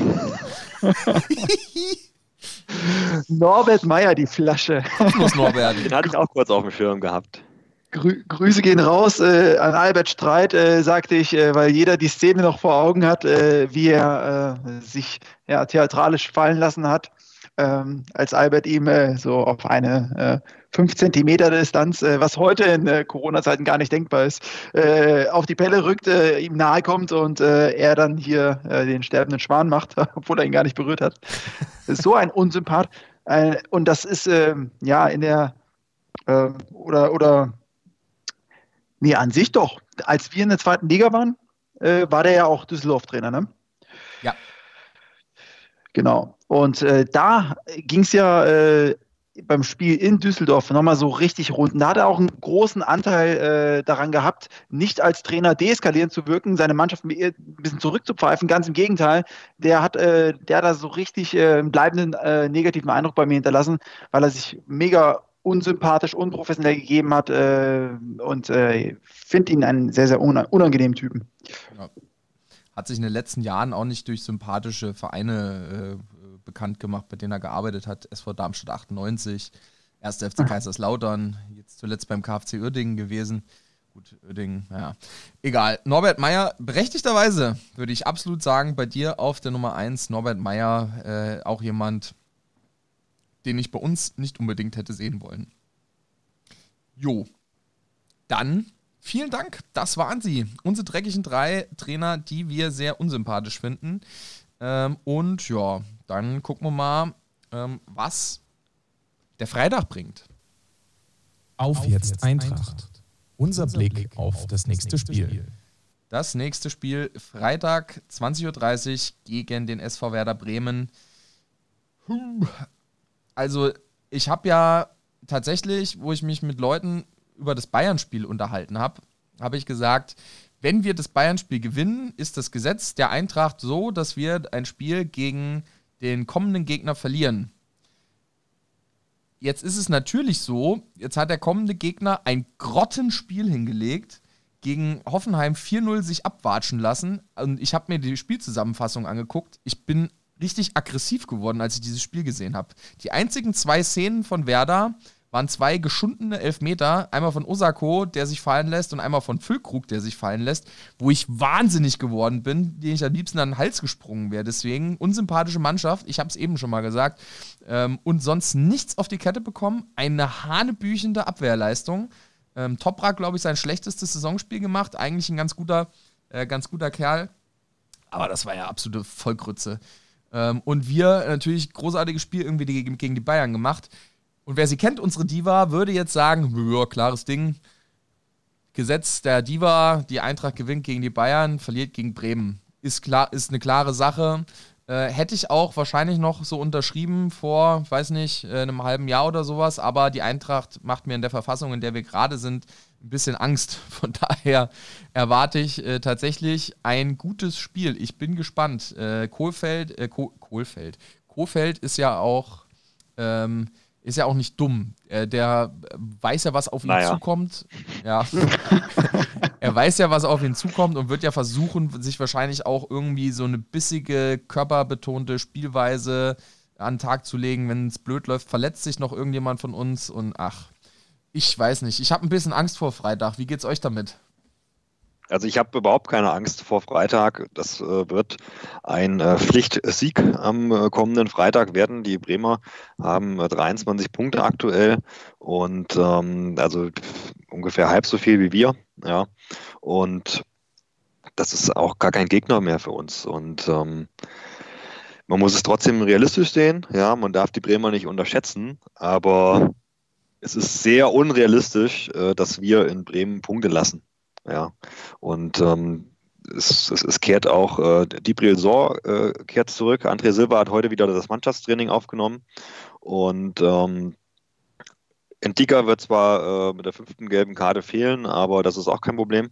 Norbert Meyer, die Flasche. Muss Norbert. Den hatte ich auch kurz auf dem Schirm gehabt. Grü Grüße gehen raus äh, an Albert Streit, äh, sagte ich, äh, weil jeder die Szene noch vor Augen hat, äh, wie er äh, sich ja, theatralisch fallen lassen hat, ähm, als Albert ihm äh, so auf eine 5 Zentimeter Distanz, äh, was heute in äh, Corona-Zeiten gar nicht denkbar ist, äh, auf die Pelle rückt, äh, ihm nahe kommt und äh, er dann hier äh, den sterbenden Schwan macht, obwohl er ihn gar nicht berührt hat. So ein Unsympath. und das ist ähm, ja in der oder oder nee, an sich doch. Als wir in der zweiten Liga waren, war der ja auch Düsseldorf-Trainer, ne? Ja. Genau. Und da ging es ja beim Spiel in Düsseldorf nochmal so richtig rund. da hat er auch einen großen Anteil äh, daran gehabt, nicht als Trainer deeskalierend zu wirken, seine Mannschaft ein bisschen zurückzupfeifen. Ganz im Gegenteil, der hat, äh, der hat da so richtig äh, einen bleibenden äh, negativen Eindruck bei mir hinterlassen, weil er sich mega unsympathisch, unprofessionell gegeben hat äh, und äh, finde ihn einen sehr, sehr unangenehmen Typen. Ja. Hat sich in den letzten Jahren auch nicht durch sympathische Vereine bekannt gemacht, bei denen er gearbeitet hat. SV Darmstadt 98, 1. FC. Kaiserslautern, jetzt zuletzt beim KfC Uerdingen gewesen. Gut, Uerdingen, naja. Egal. Norbert Meyer, berechtigterweise würde ich absolut sagen, bei dir auf der Nummer 1, Norbert Meyer, äh, auch jemand, den ich bei uns nicht unbedingt hätte sehen wollen. Jo. Dann vielen Dank. Das waren sie. Unsere dreckigen drei Trainer, die wir sehr unsympathisch finden. Ähm, und ja, dann gucken wir mal, ähm, was der Freitag bringt. Auf, auf jetzt, jetzt Eintracht. Eintracht. Unser, Unser Blick, Blick auf das nächste Spiel. Spiel. Das nächste Spiel Freitag 20.30 Uhr gegen den SV Werder Bremen. Also ich habe ja tatsächlich, wo ich mich mit Leuten über das Bayern-Spiel unterhalten habe, habe ich gesagt, wenn wir das Bayern-Spiel gewinnen, ist das Gesetz der Eintracht so, dass wir ein Spiel gegen den kommenden Gegner verlieren. Jetzt ist es natürlich so, jetzt hat der kommende Gegner ein Grottenspiel hingelegt, gegen Hoffenheim 4-0 sich abwatschen lassen. Und ich habe mir die Spielzusammenfassung angeguckt. Ich bin richtig aggressiv geworden, als ich dieses Spiel gesehen habe. Die einzigen zwei Szenen von Werder waren zwei geschundene Elfmeter. Einmal von Osako, der sich fallen lässt, und einmal von Füllkrug, der sich fallen lässt, wo ich wahnsinnig geworden bin, den ich am liebsten an den Hals gesprungen wäre. Deswegen unsympathische Mannschaft, ich habe es eben schon mal gesagt, ähm, und sonst nichts auf die Kette bekommen. Eine hanebüchende Abwehrleistung. Ähm, Toprak, glaube ich, sein schlechtestes Saisonspiel gemacht. Eigentlich ein ganz guter, äh, ganz guter Kerl. Aber das war ja absolute Vollkrütze. Ähm, und wir natürlich großartiges Spiel irgendwie gegen, gegen die Bayern gemacht. Und wer sie kennt, unsere Diva, würde jetzt sagen, ja, klares Ding. Gesetz der Diva, die Eintracht gewinnt gegen die Bayern, verliert gegen Bremen. Ist klar, ist eine klare Sache. Äh, hätte ich auch wahrscheinlich noch so unterschrieben vor, weiß nicht, äh, einem halben Jahr oder sowas, aber die Eintracht macht mir in der Verfassung, in der wir gerade sind, ein bisschen Angst. Von daher erwarte ich äh, tatsächlich ein gutes Spiel. Ich bin gespannt. Äh, Kohlfeld, äh, Kohlfeld. Kohlfeld ist ja auch ähm, ist ja auch nicht dumm. Äh, der weiß ja, was auf ihn naja. zukommt. Ja. er weiß ja, was auf ihn zukommt und wird ja versuchen, sich wahrscheinlich auch irgendwie so eine bissige, körperbetonte Spielweise an den Tag zu legen. Wenn es blöd läuft, verletzt sich noch irgendjemand von uns und ach, ich weiß nicht. Ich habe ein bisschen Angst vor Freitag. Wie geht's euch damit? Also ich habe überhaupt keine Angst vor Freitag. Das äh, wird ein äh, Pflichtsieg am äh, kommenden Freitag werden. Die Bremer haben 23 äh, Punkte aktuell und ähm, also ungefähr halb so viel wie wir. Ja. Und das ist auch gar kein Gegner mehr für uns. Und ähm, man muss es trotzdem realistisch sehen. Ja, man darf die Bremer nicht unterschätzen, aber es ist sehr unrealistisch, äh, dass wir in Bremen Punkte lassen. Ja. Und ähm, es, es, es, kehrt auch, äh, Dibril Sor äh, kehrt zurück. André Silva hat heute wieder das Mannschaftstraining aufgenommen. Und ähm, Entika wird zwar äh, mit der fünften gelben Karte fehlen, aber das ist auch kein Problem.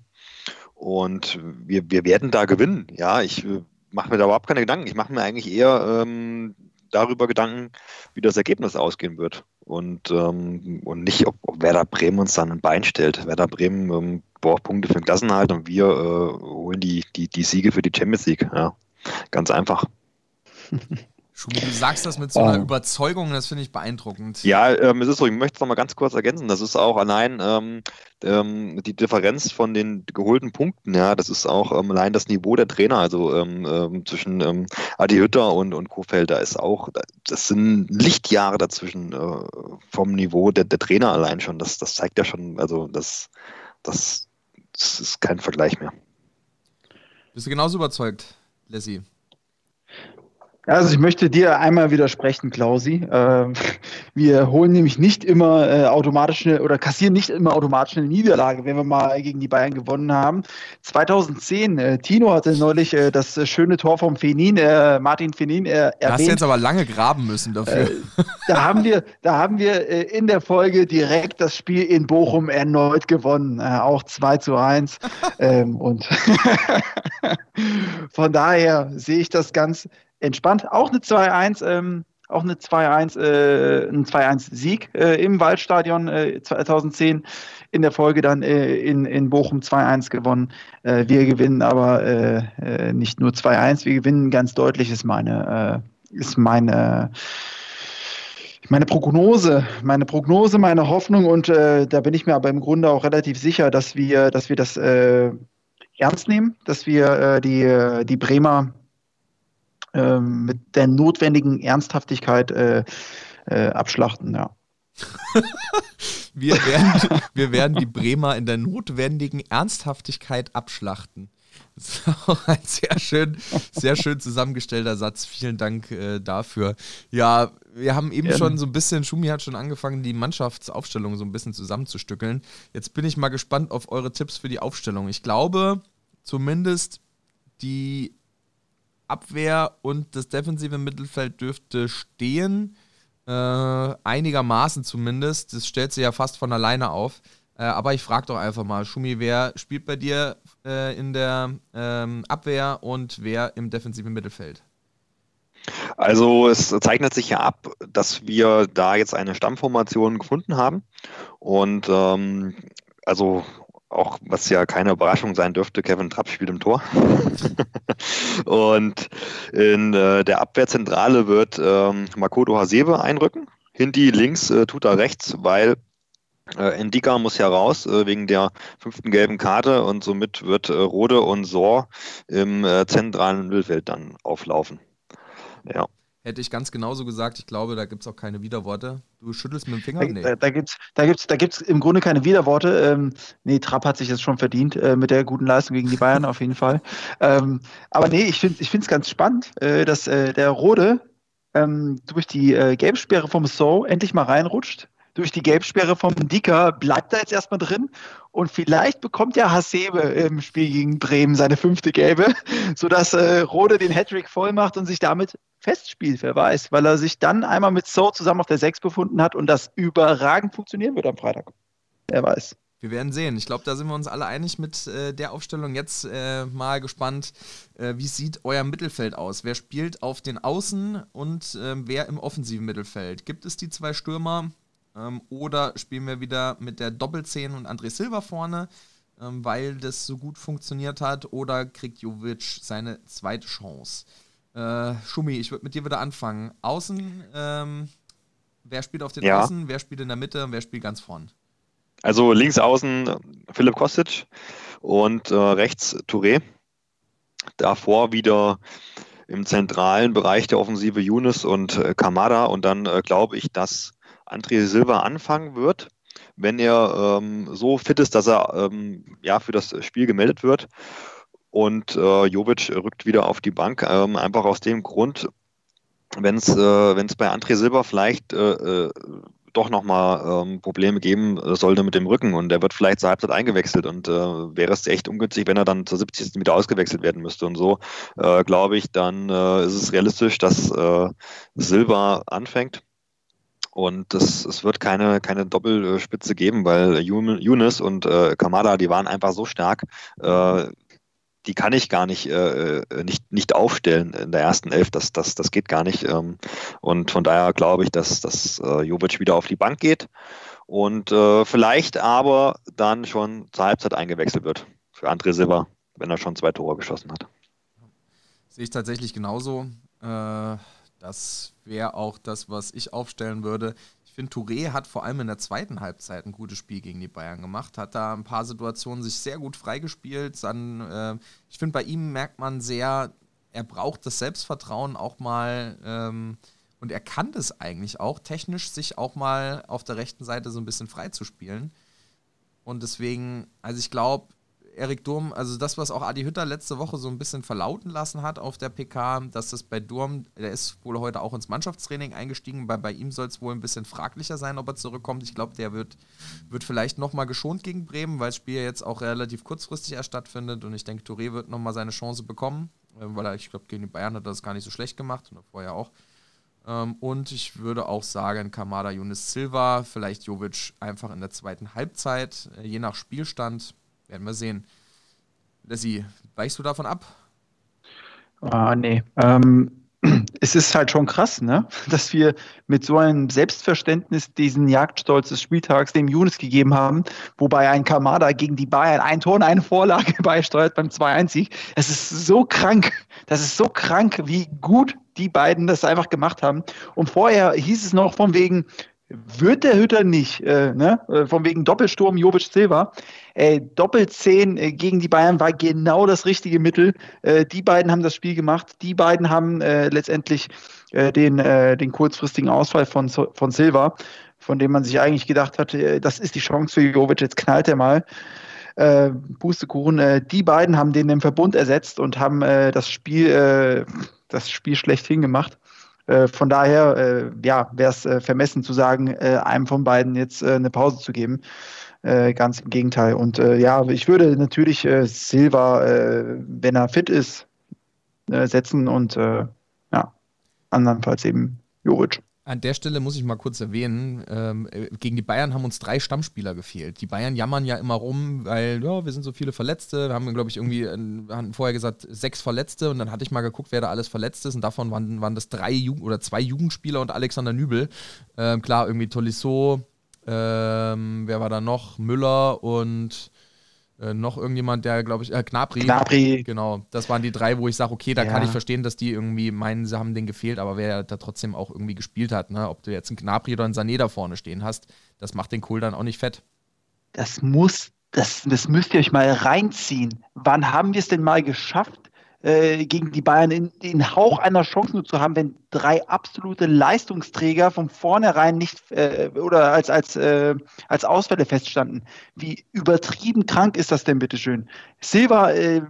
Und wir, wir werden da gewinnen. Ja, ich äh, mache mir da überhaupt keine Gedanken. Ich mache mir eigentlich eher ähm, darüber Gedanken, wie das Ergebnis ausgehen wird. Und, ähm, und nicht, ob, ob Werder Bremen uns dann ein Bein stellt. Werder Bremen ähm, braucht Punkte für den Klassenhalt und wir äh, holen die, die, die Siege für die Champions League. Ja, ganz einfach. Schumi, du sagst das mit so einer oh. Überzeugung, das finde ich beeindruckend. Ja, ähm, es ist so, ich möchte es nochmal ganz kurz ergänzen. Das ist auch allein ähm, ähm, die Differenz von den geholten Punkten, ja, das ist auch ähm, allein das Niveau der Trainer, also ähm, ähm, zwischen ähm, Adi Hütter und, und Kofeld, da ist auch, das sind Lichtjahre dazwischen äh, vom Niveau der, der Trainer allein schon. Das, das zeigt ja schon, also das, das, das ist kein Vergleich mehr. Bist du genauso überzeugt, Lassie? Also ich möchte dir einmal widersprechen, Klausi. Äh, wir holen nämlich nicht immer äh, automatisch eine, oder kassieren nicht immer automatisch eine Niederlage, wenn wir mal gegen die Bayern gewonnen haben. 2010, äh, Tino hatte neulich äh, das schöne Tor vom Fenin, Martin Fenin äh, erwähnt. Du hast jetzt aber lange graben müssen dafür. Da haben wir, da haben wir in der Folge direkt das Spiel in Bochum erneut gewonnen, auch 2 zu 1. ähm, und von daher sehe ich das ganz entspannt. Auch eine 2-1, ähm, auch eine 2-1, äh, ein 2-1-Sieg äh, im Waldstadion äh, 2010. In der Folge dann äh, in, in Bochum 2-1 gewonnen. Äh, wir gewinnen aber äh, nicht nur 2-1, wir gewinnen ganz deutlich, ist meine, ist meine meine Prognose, meine Prognose, meine Hoffnung und äh, da bin ich mir aber im Grunde auch relativ sicher, dass wir, dass wir das äh, ernst nehmen, dass wir äh, die, die Bremer ähm, mit der notwendigen Ernsthaftigkeit äh, äh, abschlachten, ja. wir, werden, wir werden die Bremer in der notwendigen Ernsthaftigkeit abschlachten. Das ist auch ein sehr schön, sehr schön zusammengestellter Satz. Vielen Dank äh, dafür. Ja, wir haben eben Gerne. schon so ein bisschen, Schumi hat schon angefangen, die Mannschaftsaufstellung so ein bisschen zusammenzustückeln. Jetzt bin ich mal gespannt auf eure Tipps für die Aufstellung. Ich glaube, zumindest die Abwehr und das defensive Mittelfeld dürfte stehen. Äh, einigermaßen zumindest. Das stellt sich ja fast von alleine auf. Äh, aber ich frage doch einfach mal, Schumi, wer spielt bei dir äh, in der ähm, Abwehr und wer im defensiven Mittelfeld? Also es zeichnet sich ja ab, dass wir da jetzt eine Stammformation gefunden haben. Und ähm, also auch was ja keine Überraschung sein dürfte, Kevin Trapp spielt im Tor. und in äh, der Abwehrzentrale wird ähm, Makoto Hasebe einrücken. Hindi links, äh, Tuta rechts, weil äh, Endika muss ja raus äh, wegen der fünften gelben Karte und somit wird äh, Rode und Sor im äh, zentralen Mittelfeld dann auflaufen. Ja. Hätte ich ganz genauso gesagt. Ich glaube, da gibt es auch keine Widerworte. Du schüttelst mit dem Finger? Da, Nee. da, da gibt es da gibt's, da gibt's im Grunde keine Widerworte. Ähm, nee, Trapp hat sich das schon verdient äh, mit der guten Leistung gegen die Bayern auf jeden Fall. Ähm, aber nee, ich finde es ganz spannend, äh, dass äh, der Rode ähm, durch die äh, Gelbsperre vom So endlich mal reinrutscht. Durch die Gelbsperre vom Dicker bleibt er jetzt erstmal drin und vielleicht bekommt ja Hasebe im Spiel gegen Bremen seine fünfte Gelbe, sodass äh, Rode den Hattrick voll macht und sich damit festspielt, wer weiß, weil er sich dann einmal mit So zusammen auf der 6 befunden hat und das überragend funktionieren wird am Freitag. Wer weiß. Wir werden sehen. Ich glaube, da sind wir uns alle einig mit äh, der Aufstellung. Jetzt äh, mal gespannt, äh, wie sieht euer Mittelfeld aus? Wer spielt auf den Außen und ähm, wer im offensiven Mittelfeld? Gibt es die zwei Stürmer ähm, oder spielen wir wieder mit der Doppelzehn und André Silva vorne, ähm, weil das so gut funktioniert hat? Oder kriegt Jovic seine zweite Chance? Äh, Schumi, ich würde mit dir wieder anfangen. Außen, ähm, wer spielt auf den Ja. Außen? Wer spielt in der Mitte? Und wer spielt ganz vorn? Also links außen Philipp Kostic und äh, rechts Touré. Davor wieder im zentralen Bereich der Offensive Younes und äh, Kamada. Und dann äh, glaube ich, dass André Silva anfangen wird, wenn er ähm, so fit ist, dass er ähm, ja, für das Spiel gemeldet wird. Und äh, Jovic rückt wieder auf die Bank, ähm, einfach aus dem Grund, wenn es äh, bei André Silva vielleicht äh, äh, doch nochmal ähm, Probleme geben sollte mit dem Rücken und er wird vielleicht zur Halbzeit eingewechselt und äh, wäre es echt ungünstig, wenn er dann zur 70. wieder ausgewechselt werden müsste und so, äh, glaube ich, dann äh, ist es realistisch, dass äh, Silva anfängt. Und es, es wird keine, keine Doppelspitze geben, weil Younes und äh, Kamada, die waren einfach so stark, äh, die kann ich gar nicht, äh, äh, nicht, nicht aufstellen in der ersten Elf. Das, das, das geht gar nicht. Ähm, und von daher glaube ich, dass, dass äh, Jovic wieder auf die Bank geht und äh, vielleicht aber dann schon zur Halbzeit eingewechselt wird für André Silva, wenn er schon zwei Tore geschossen hat. Sehe ich tatsächlich genauso. Äh, das wäre auch das, was ich aufstellen würde. Ich finde, Touré hat vor allem in der zweiten Halbzeit ein gutes Spiel gegen die Bayern gemacht, hat da ein paar Situationen sich sehr gut freigespielt. Dann, äh, ich finde, bei ihm merkt man sehr, er braucht das Selbstvertrauen auch mal ähm, und er kann das eigentlich auch technisch, sich auch mal auf der rechten Seite so ein bisschen frei zu spielen. Und deswegen, also ich glaube, Erik Durm, also das, was auch Adi Hütter letzte Woche so ein bisschen verlauten lassen hat auf der PK, dass das bei Durm, der ist wohl heute auch ins Mannschaftstraining eingestiegen, bei, bei ihm soll es wohl ein bisschen fraglicher sein, ob er zurückkommt. Ich glaube, der wird, wird vielleicht nochmal geschont gegen Bremen, weil das Spiel jetzt auch relativ kurzfristig erst stattfindet und ich denke, Touré wird nochmal seine Chance bekommen, äh, weil er, ich glaube, gegen die Bayern hat er das gar nicht so schlecht gemacht und vorher auch. Ähm, und ich würde auch sagen, Kamada Yunus Silva, vielleicht Jovic einfach in der zweiten Halbzeit, äh, je nach Spielstand, werden wir sehen. Leslie, weichst du davon ab? Ah, nee. Ähm, es ist halt schon krass, ne? dass wir mit so einem Selbstverständnis diesen Jagdstolz des Spieltags dem Younes gegeben haben, wobei ein Kamada gegen die Bayern ein Tor und eine Vorlage beisteuert beim 2-1-Sieg. Es ist so krank. Das ist so krank, wie gut die beiden das einfach gemacht haben. Und vorher hieß es noch von wegen, wird der Hütter nicht, äh, ne? Äh, von wegen Doppelsturm Jovic Silva. Äh, Doppelzehn äh, gegen die Bayern war genau das richtige Mittel. Äh, die beiden haben das Spiel gemacht. Die beiden haben äh, letztendlich den, den kurzfristigen Ausfall von, von Silva, von dem man sich eigentlich gedacht hat, äh, das ist die Chance für Jovic, jetzt knallt er mal. Äh, Pustekuchen, die beiden haben den im Verbund ersetzt und haben das Spiel, das Spiel schlechthin gemacht. Äh, von daher, äh, ja, wäre es äh, vermessen zu sagen, äh, einem von beiden jetzt äh, eine Pause zu geben. Äh, ganz im Gegenteil. Und ja, ich würde natürlich Silva, wenn er fit ist, setzen und ja, andernfalls eben Jovic. An der Stelle muss ich mal kurz erwähnen, ähm, äh, gegen die Bayern haben uns drei Stammspieler gefehlt. Die Bayern jammern ja immer rum, weil ja, wir sind so viele Verletzte. Wir haben, glaube ich, irgendwie, äh, hatten vorher gesagt, sechs Verletzte und dann hatte ich mal geguckt, wer da alles verletzt ist und davon waren, waren das drei Jugend oder zwei Jugendspieler und Alexander Nübel. Ähm, klar, irgendwie Tolisso, ähm, wer war da noch? Müller und äh, noch irgendjemand, der, glaube ich, äh, Gnabry. Gnabry. Genau, das waren die drei, wo ich sage, okay, da Ja. kann ich verstehen, dass die irgendwie meinen, sie haben den gefehlt, aber wer da trotzdem auch irgendwie gespielt hat, ne? ob du jetzt einen Gnabry oder einen Sané da vorne stehen hast, das macht den Kohl dann auch nicht fett. Das muss, das, das müsst ihr euch mal reinziehen. Wann haben wir es denn mal geschafft, äh, gegen die Bayern in, den Hauch einer Chance nur zu haben, wenn drei absolute Leistungsträger von vornherein nicht äh, oder als, als, äh, als Ausfälle feststanden. Wie übertrieben krank ist das denn, bitteschön? Silva äh,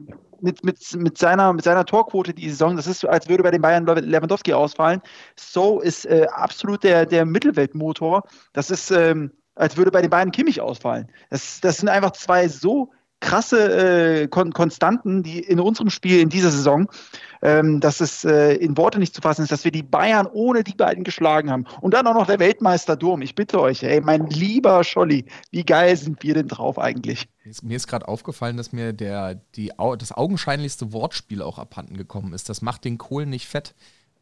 mit, mit, mit, seiner, mit seiner Torquote die Saison, das ist als würde bei den Bayern Lewandowski ausfallen. So ist äh, absolut der, der Mittelweltmotor. Das ist, ähm, als würde bei den Bayern Kimmich ausfallen. Das, das sind einfach zwei so krasse äh, Kon Konstanten, die in unserem Spiel in dieser Saison, ähm, dass es äh, in Worte nicht zu fassen ist, dass wir die Bayern ohne die beiden geschlagen haben. Und dann auch noch der Weltmeister Durm. Ich bitte euch, ey, mein lieber Scholli, wie geil sind wir denn drauf eigentlich? Mir ist gerade aufgefallen, dass mir der, die, das augenscheinlichste Wortspiel auch abhanden gekommen ist. Das macht den Kohl nicht fett.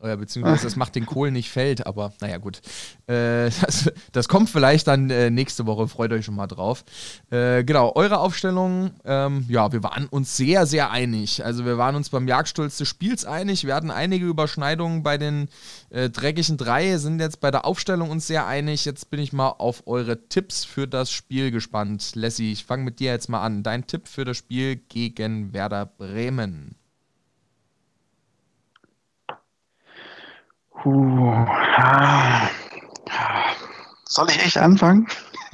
Äh, beziehungsweise das macht den Kohl nicht fällt, aber naja, gut. Äh, das, das, kommt vielleicht dann äh, nächste Woche, freut euch schon mal drauf. Äh, genau, eure Aufstellung, ähm, ja, wir waren uns sehr, sehr einig. Also wir waren uns beim Jagdstolz des Spiels einig. Wir hatten einige Überschneidungen bei den äh, dreckigen drei, sind jetzt bei der Aufstellung uns sehr einig. Jetzt bin ich mal auf eure Tipps für das Spiel gespannt. Lassie, ich fange mit dir jetzt mal an. Dein Tipp für das Spiel gegen Werder Bremen. Puh. Soll ich echt anfangen?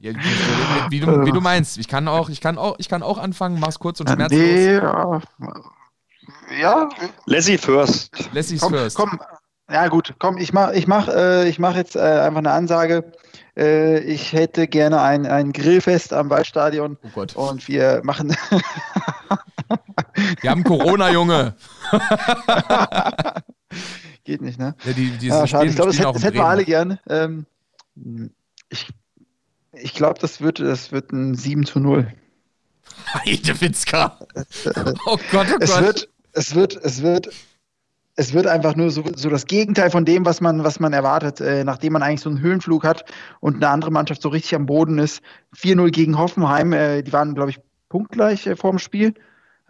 ja, wie, wie, du, wie, du, meinst. Ich kann auch, ich kann auch, ich kann auch anfangen. Mach's kurz und schmerzlos. Nee, ja. ja. Lassie first. Lassie's komm, first. Komm, ja gut, komm, ich mach, ich mach, äh, ich mach jetzt äh, einfach eine Ansage. Äh, ich hätte gerne ein, ein Grillfest am Waldstadion. Oh Gott. Und wir machen. wir haben Corona, Junge. Geht nicht, ne? Ja, die, die ja, schade. Ich glaube, das, das hätten wir alle gern. Ähm, ich ich glaube, das wird, das wird ein 7 zu 0. Heidewitzka. oh Gott, oh es Gott. Wird, es wird, es wird, es wird einfach nur so, so das Gegenteil von dem, was man, was man erwartet, äh, nachdem man eigentlich so einen Höhenflug hat und eine andere Mannschaft so richtig am Boden ist. 4-0 gegen Hoffenheim, äh, die waren, glaube ich, punktgleich äh, vorm Spiel.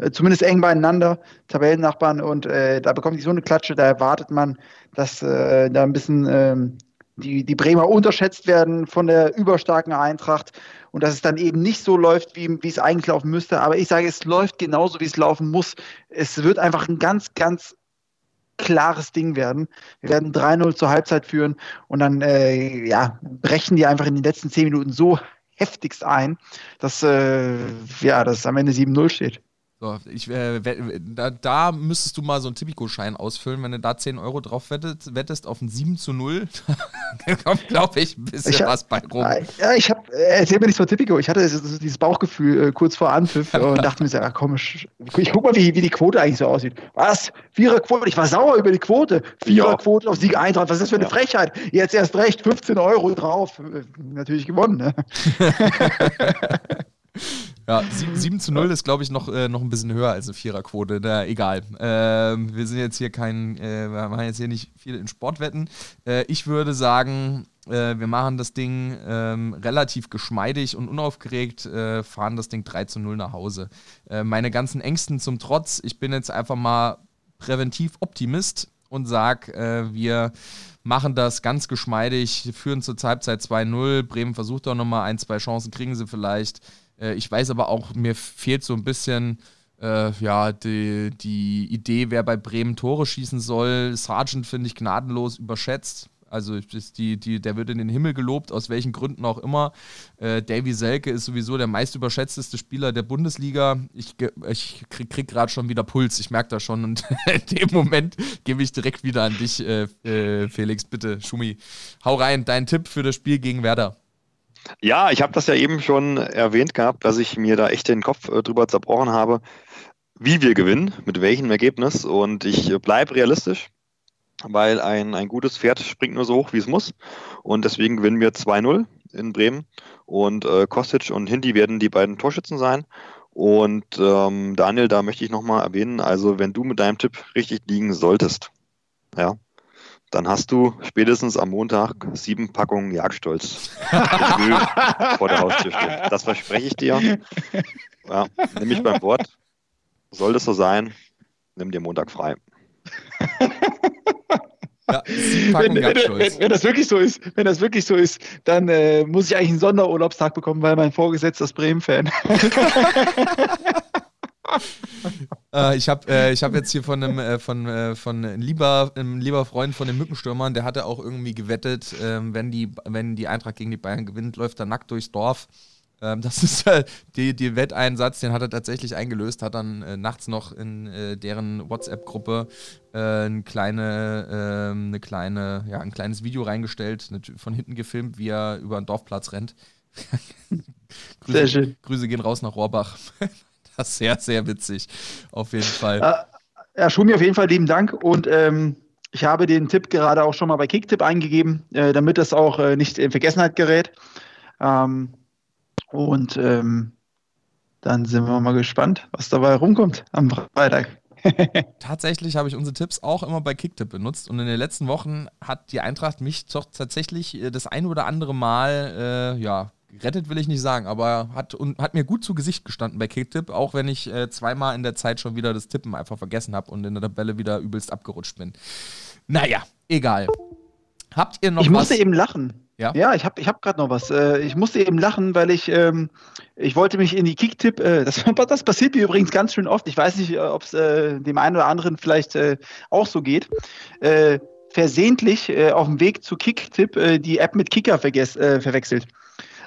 Äh, zumindest eng beieinander, Tabellennachbarn. Und äh, da bekommt die so eine Klatsche, da erwartet man, dass äh, da ein bisschen ähm, die, die Bremer unterschätzt werden von der überstarken Eintracht und dass es dann eben nicht so läuft, wie, wie es eigentlich laufen müsste. Aber ich sage, es läuft genauso, wie es laufen muss. Es wird einfach ein ganz, ganz klares Ding werden. Wir werden 3-0 zur Halbzeit führen und dann äh, ja, brechen die einfach in den letzten 10 Minuten so heftigst ein, dass, äh, ja, dass am Ende 7-0 steht. So, ich, äh, da, da, müsstest du mal so einen Tipico-Schein ausfüllen. Wenn du da 10 Euro drauf wettet, wettest auf ein 7 zu 0, da kommt, glaube ich, ein bisschen ich hab, was bei rum. Ja, ich habe, äh, erzähl mir nicht so Tipico. Ich hatte dieses Bauchgefühl äh, kurz vor Anpfiff und dachte mir so, ja, komm, ich, ich guck mal, wie, wie die Quote eigentlich so aussieht. Was? Viererquote? Ich war sauer über die Quote. Viererquote ja. auf Sieg Eintracht. Was ist das für eine. Frechheit? Jetzt erst recht, 15 Euro drauf. Äh, natürlich gewonnen, ne? Ja, 7, 7 zu 0 ist, glaube ich, noch, äh, noch ein bisschen höher als eine Viererquote. Na, egal. Ähm, wir sind jetzt hier kein, äh, wir machen jetzt hier nicht viel in Sportwetten. Äh, ich würde sagen, äh, wir machen das Ding ähm, relativ geschmeidig und unaufgeregt, äh, fahren das Ding 3 zu 0 nach Hause. Äh, meine ganzen Ängsten zum Trotz, ich bin jetzt einfach mal präventiv Optimist und sage, wir machen das ganz geschmeidig, führen zur Halbzeit 2-0. Bremen versucht auch nochmal ein, zwei Chancen, kriegen sie vielleicht. Äh, ich weiß aber auch, mir fehlt so ein bisschen äh, ja, die, die Idee, wer bei Bremen Tore schießen soll. Sargent finde ich gnadenlos überschätzt. Also die, die, der wird in den Himmel gelobt, aus welchen Gründen auch immer. Äh, Davy Selke ist sowieso der meist überschätzteste Spieler der Bundesliga. Ich, ich krieg, krieg gerade schon wieder Puls, ich merke das schon. Und in dem Moment gebe ich direkt wieder an dich, äh, äh, Felix. Bitte, Schumi, hau rein, dein Tipp für das Spiel gegen Werder. Ja, ich habe das ja eben schon erwähnt gehabt, dass ich mir da echt den Kopf äh, drüber zerbrochen habe, wie wir gewinnen, mit welchem Ergebnis. Und ich bleibe realistisch, weil ein, ein gutes Pferd springt nur so hoch, wie es muss. Und deswegen gewinnen wir 2-0 in Bremen. Und äh, Kostic und Hindi werden die beiden Torschützen sein. Und ähm, Daniel, da möchte ich nochmal erwähnen, also wenn du mit deinem Tipp richtig liegen solltest, ja, dann hast du spätestens am Montag sieben Packungen Jagdstolz vor der Haustür stehen. Das verspreche ich dir. Ja, nimm mich beim Wort. Soll das so sein, nimm dir Montag frei. Ja, wenn, wenn, wenn, wenn, das wirklich so ist, wenn das wirklich so ist, dann äh, muss ich eigentlich einen Sonderurlaubstag bekommen, weil mein Vorgesetzter ist Bremen-Fan. Äh, ich habe äh, hab jetzt hier von einem, äh, von, äh, von einem lieber, einem lieber Freund von den Mückenstürmern, der hatte auch irgendwie gewettet, ähm, wenn, die, wenn die Eintracht gegen die Bayern gewinnt, läuft er nackt durchs Dorf. Ähm, das ist äh, die, die Wetteinsatz, den hat er tatsächlich eingelöst, hat dann äh, nachts noch in äh, deren WhatsApp-Gruppe äh, eine kleine, ähm, eine kleine, ja, ein kleines Video reingestellt, von hinten gefilmt, wie er über einen Dorfplatz rennt. Grüße. Grüße gehen raus nach Rohrbach. ist sehr, sehr witzig. Auf jeden Fall. Äh, ja, Schumi, auf jeden Fall lieben Dank und ähm, ich habe den Tipp gerade auch schon mal bei Kicktip eingegeben, äh, damit das auch äh, nicht in Vergessenheit gerät. Ähm, und ähm, dann sind wir mal gespannt, was dabei rumkommt am Freitag. Tatsächlich habe ich unsere Tipps auch immer bei Kicktip benutzt und in den letzten Wochen hat die Eintracht mich doch tatsächlich äh, das ein oder andere Mal, äh, ja, gerettet will ich nicht sagen, aber hat, und, hat mir gut zu Gesicht gestanden bei Kicktip, auch wenn ich äh, zweimal in der Zeit schon wieder das Tippen einfach vergessen habe und in der Tabelle wieder übelst abgerutscht bin. Naja, egal. Habt ihr noch ich was? Ich musste eben lachen. Ja, ja ich habe ich hab gerade noch was. Äh, ich musste eben lachen, weil ich, ähm, ich wollte mich in die Kicktipp, äh, das, das passiert mir übrigens ganz schön oft. Ich weiß nicht, äh, ob es äh, dem einen oder anderen vielleicht äh, auch so geht. Äh, versehentlich auf dem Weg zu Kicktipp die App mit Kicker verwechselt.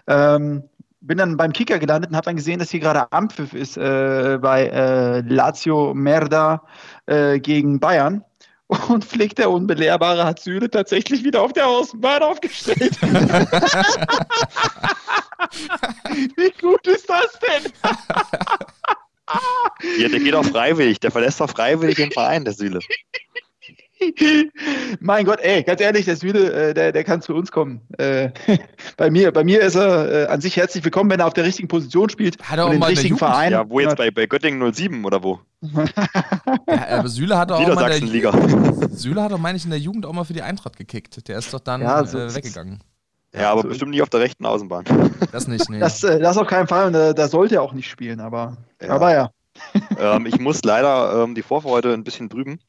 Ähm, bin dann beim Kicker gelandet und habe dann gesehen, dass hier gerade Ampfiff ist bei Lazio Merda gegen Bayern. Und Flick, der Unbelehrbare, hat Süle tatsächlich wieder auf der Außenbahn aufgestellt. Wie gut ist das denn? ja, der geht auch freiwillig. Der verlässt auch freiwillig den Verein, der Süle. mein Gott, ey, ganz ehrlich, der Süde, äh, der, der kann zu uns kommen. Äh, bei, mir, bei mir ist er äh, an sich herzlich willkommen, wenn er auf der richtigen Position spielt. Hat er auch mal richtigen Verein. Ja, wo jetzt bei, bei Göttingen 07 oder wo? ja, aber Süle hat doch auch mal der, Liga. Süle hat doch, meine ich, in der Jugend auch mal für die Eintracht gekickt. Der ist doch dann ja, so äh, weggegangen. Ja, aber so bestimmt nicht auf der rechten Außenbahn. Das nicht, nee. Das, das auf keinen Fall und äh, da sollte er auch nicht spielen, aber ja. Aber ja. Ähm, ich muss leider ähm, die Vorfreude ein bisschen trüben.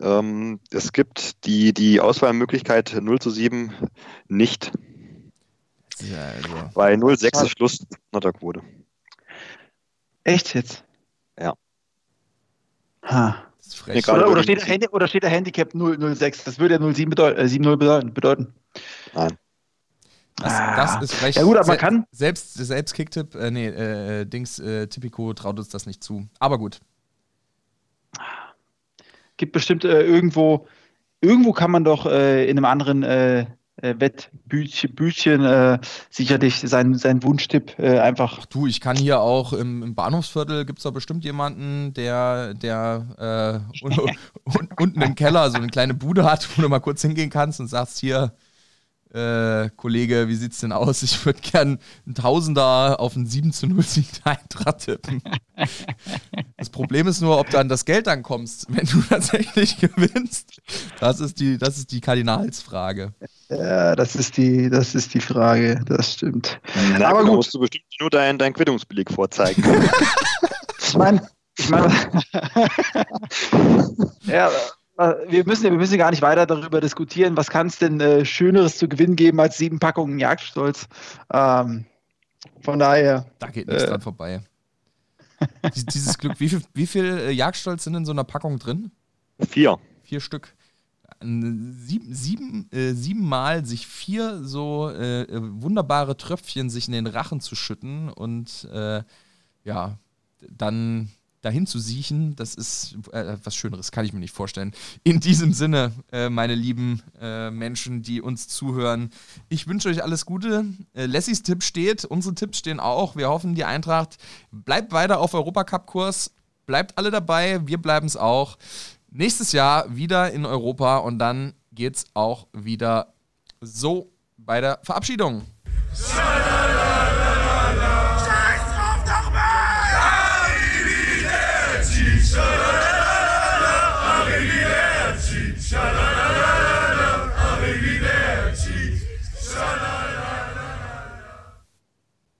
Ähm, es gibt die, die Auswahlmöglichkeit 0 zu 7 nicht. Ja, also. Bei 0,6 ist Schluss Notterquote. Echt jetzt? Ja. Ha. Oder, oder, steht der, oder, steht der, Handicap 006? Das würde ja 07 bedeut äh, 7-0 bedeuten. Nein. Das, ah. das, ist recht. Ja gut, aber man kann. Selbst, selbst Kicktipp, äh, nee, äh, Dings, äh, Tipico traut uns das nicht zu. Aber gut. Gibt bestimmt äh, irgendwo, irgendwo kann man doch äh, in einem anderen äh, äh Wettbütchen äh, sicherlich seinen, seinen Wunschtipp einfach. Ach du, ich kann hier auch im, im Bahnhofsviertel gibt es da bestimmt jemanden, der, der un, un, unten im Keller so eine kleine Bude hat, wo du mal kurz hingehen kannst und sagst, hier, äh, Kollege, wie sieht's denn aus? Ich würde gern einen Tausender auf einen 7 zu 0 Sieg der Eintracht tippen. Das Problem ist nur, ob du an das Geld dann kommst, wenn du tatsächlich gewinnst. Das ist die, das ist die Kardinalsfrage. Ja, das ist die, das ist die Frage, das stimmt. Na, Aber gut. musst du bestimmt nur deinen dein Quittungsbeleg vorzeigen. ich meine, ich meine, ja, wir müssen, wir müssen gar nicht weiter darüber diskutieren, was kann es denn äh, Schöneres zu gewinnen geben als sieben Packungen Jagdstolz. Ähm, von daher. Da geht nichts äh, dran vorbei. Dieses Glück, wie viel, wie viel äh, Jagdstolz sind in so einer Packung drin? Vier. Vier Stück. Sieben, sieben, äh, siebenmal sich vier so äh, wunderbare Tröpfchen sich in den Rachen zu schütten und ja, dann dahin zu siechen, das ist äh, was Schöneres, kann ich mir nicht vorstellen. In diesem Sinne, äh, meine lieben äh, Menschen, die uns zuhören, ich wünsche euch alles Gute. Äh, Lessys Tipp steht, unsere Tipps stehen auch. Wir hoffen, die Eintracht bleibt weiter auf Europacup-Kurs, bleibt alle dabei, wir bleiben es auch. Nächstes Jahr wieder in Europa und dann geht es auch wieder so bei der Verabschiedung. Schneider!